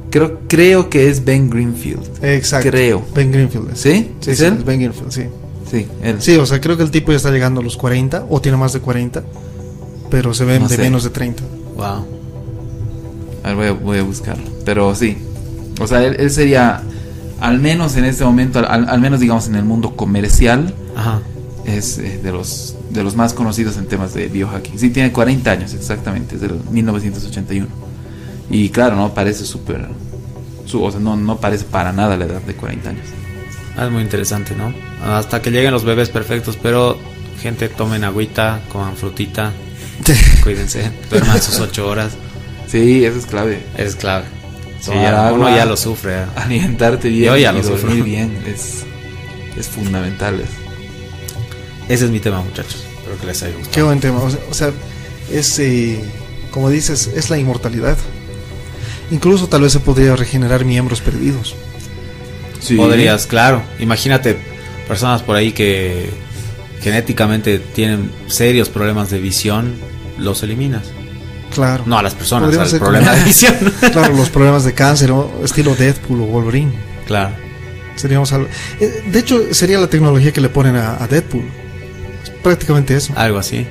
Creo, creo que es Ben Greenfield. Exacto. Creo. Ben Greenfield. es. ¿Sí? Sí, ¿Es sí, él? es Ben Greenfield, sí. Sí, él. Sí, o sea, creo que el tipo ya está llegando a los 40 o tiene más de 40, pero se ve No de sé. menos de 30. wow. A ver, voy a, voy a buscarlo. Pero sí. O sea, él, él sería, al menos en este momento, al, al menos digamos en el mundo comercial, Ajá. es eh, de los de los más conocidos en temas de biohacking. Sí, tiene 40 años exactamente, es del 1981. Y claro, no parece súper... Su, o sea, no, no parece para nada la edad de 40 años. Ah, Es muy interesante, ¿no? Hasta que lleguen los bebés perfectos, pero gente, tomen agüita, coman frutita, [LAUGHS] cuídense, duerman sus ocho horas, Sí, eso es clave. es clave. Sí, ya, uno ya lo sufre. ¿eh? Alimentarte bien Yo ya y lo dormir sufro. bien es, es fundamental. eso. Ese es mi tema, muchachos. Espero que les haya gustado. Qué buen tema. O sea, o sea, es, eh, como dices, es la inmortalidad. Incluso tal vez se podría regenerar miembros perdidos. Podrías, claro. Imagínate personas por ahí que genéticamente tienen serios problemas de visión, los eliminas. Claro. No a las personas, al problema como- de visión. [LAUGHS] Claro, los problemas de cáncer, o estilo Deadpool o Wolverine. claro. Seríamos algo. eh, De hecho, sería la tecnología que le ponen a, a Deadpool. Es prácticamente eso. Algo así.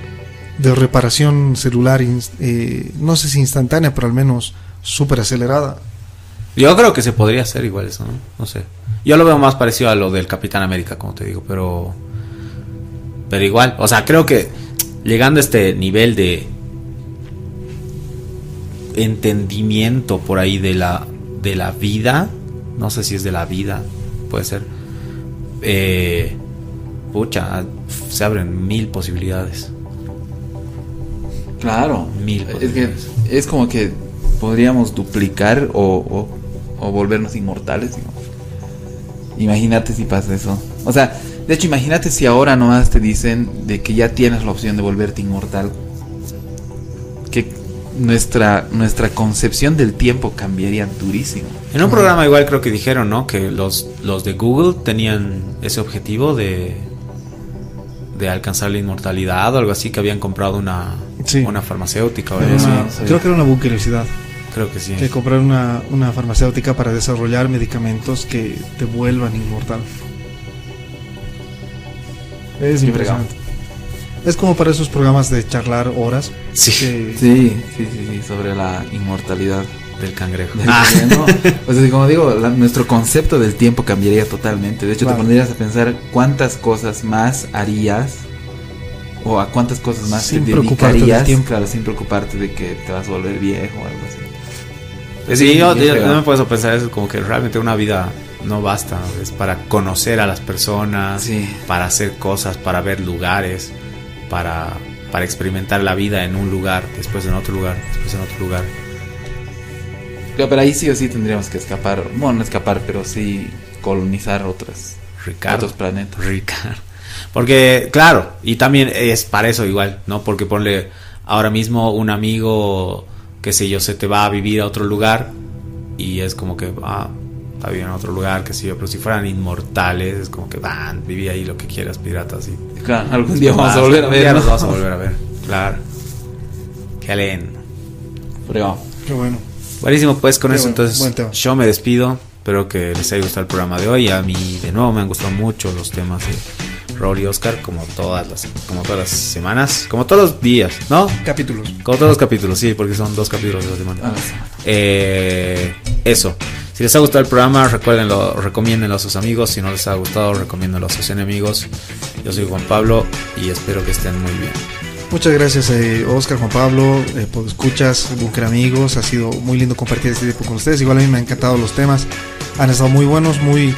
De reparación celular, eh, no sé si instantánea, pero al menos súper acelerada. Yo creo que se podría hacer igual eso, ¿no? No sé. Yo lo veo más parecido a lo del Capitán América, como te digo, pero. Pero igual. O sea, creo que llegando a este nivel de. entendimiento por ahí de la. de la vida. No sé si es de la vida. Puede ser. Eh, pucha, se abren mil posibilidades. Claro. Mil Es que posibilidades. es como que podríamos duplicar o, o, o volvernos inmortales. digamos. Imagínate si pasa eso. O sea, de hecho, imagínate si ahora nomás te dicen de que ya tienes la opción de volverte inmortal. Que nuestra, nuestra concepción del tiempo cambiaría durísimo. En un programa igual creo que dijeron, ¿no? Que los, los de Google tenían ese objetivo de, de alcanzar la inmortalidad o algo así, que habían comprado una, Sí. una farmacéutica o algo así. Sí. Creo que era una buquerosidad. Creo que sí. Que comprar una, una farmacéutica para desarrollar medicamentos que te vuelvan inmortal. Es Qué impresionante. Es como para esos programas de charlar horas. Sí. que- Sí, sí, sí, sí, sobre la inmortalidad. Del cangrejo. Del Ah. [LAUGHS] O sea, como digo, la- nuestro concepto del tiempo cambiaría totalmente. De hecho, Claro. te pondrías a pensar cuántas cosas más harías o a cuántas cosas más Sin te preocuparte del dedicarías, tiempo. claro, sin preocuparte de que te vas a volver viejo o algo así. sí, yo, no me puedo pensar eso, como que realmente una vida no basta, es para conocer a las personas, Sí. para hacer cosas, para ver lugares, para para experimentar la vida en un lugar, después en otro lugar, después en otro lugar. Pero ahí sí o sí tendríamos que escapar, bueno, no escapar, pero sí colonizar otras, Ricardo. otros planetas. Ricardo. Porque, claro, y también es para eso igual, ¿no? Porque ponle ahora mismo un amigo, qué sé yo, se te va a vivir a otro lugar y es como que, ah, está bien en otro lugar, qué sé yo, pero si fueran inmortales, es como que van, viví ahí lo que quieras, piratas. Y, Claro, algún día vamos a volver a ver. los vamos a volver a ver, claro. Qué alen. Fregón. Qué bueno. Buenísimo, pues con Qué eso bueno, entonces yo me despido. Espero que les haya gustado el programa de hoy. A mí de nuevo me han gustado mucho los temas de Raúl y Oscar, como todas las, como todas las semanas, como todos los días, ¿no? Capítulos. Como todos los capítulos, sí, porque son dos capítulos de la semana. Ah, Eh, eso. Si les ha gustado el programa, recuérdenlo, recomiéndenlo a sus amigos. Si no les ha gustado, recomiéndenlo a sus enemigos. Yo soy Juan Pablo y espero que estén muy bien. Muchas gracias, eh, Oscar, Juan Pablo, eh, por escuchas, Bunker Amigos. Ha sido muy lindo compartir este tiempo con ustedes. Igual a mí me han encantado los temas. Han estado muy buenos, muy,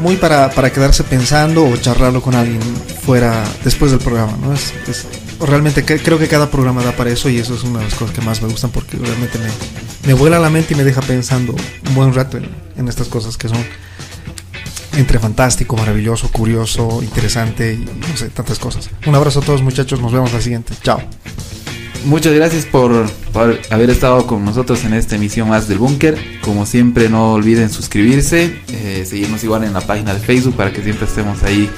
muy para, para quedarse pensando o charlarlo con alguien fuera después del programa. ¿no? Es, realmente creo que cada programa da para eso y eso es una de las cosas que más me gustan porque realmente me, me vuela la mente y me deja pensando un buen rato en, en estas cosas que son entre fantástico, maravilloso, curioso, interesante y no sé, tantas cosas. Un abrazo a todos muchachos, nos vemos la siguiente. Chao. Muchas gracias por, por haber estado con nosotros en esta emisión más del Búnker. Como siempre, no olviden suscribirse, eh, seguirnos igual en la página de Facebook para que siempre estemos ahí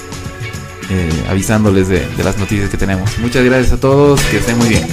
eh, avisándoles de, de las noticias que tenemos. Muchas gracias a todos, que estén muy bien.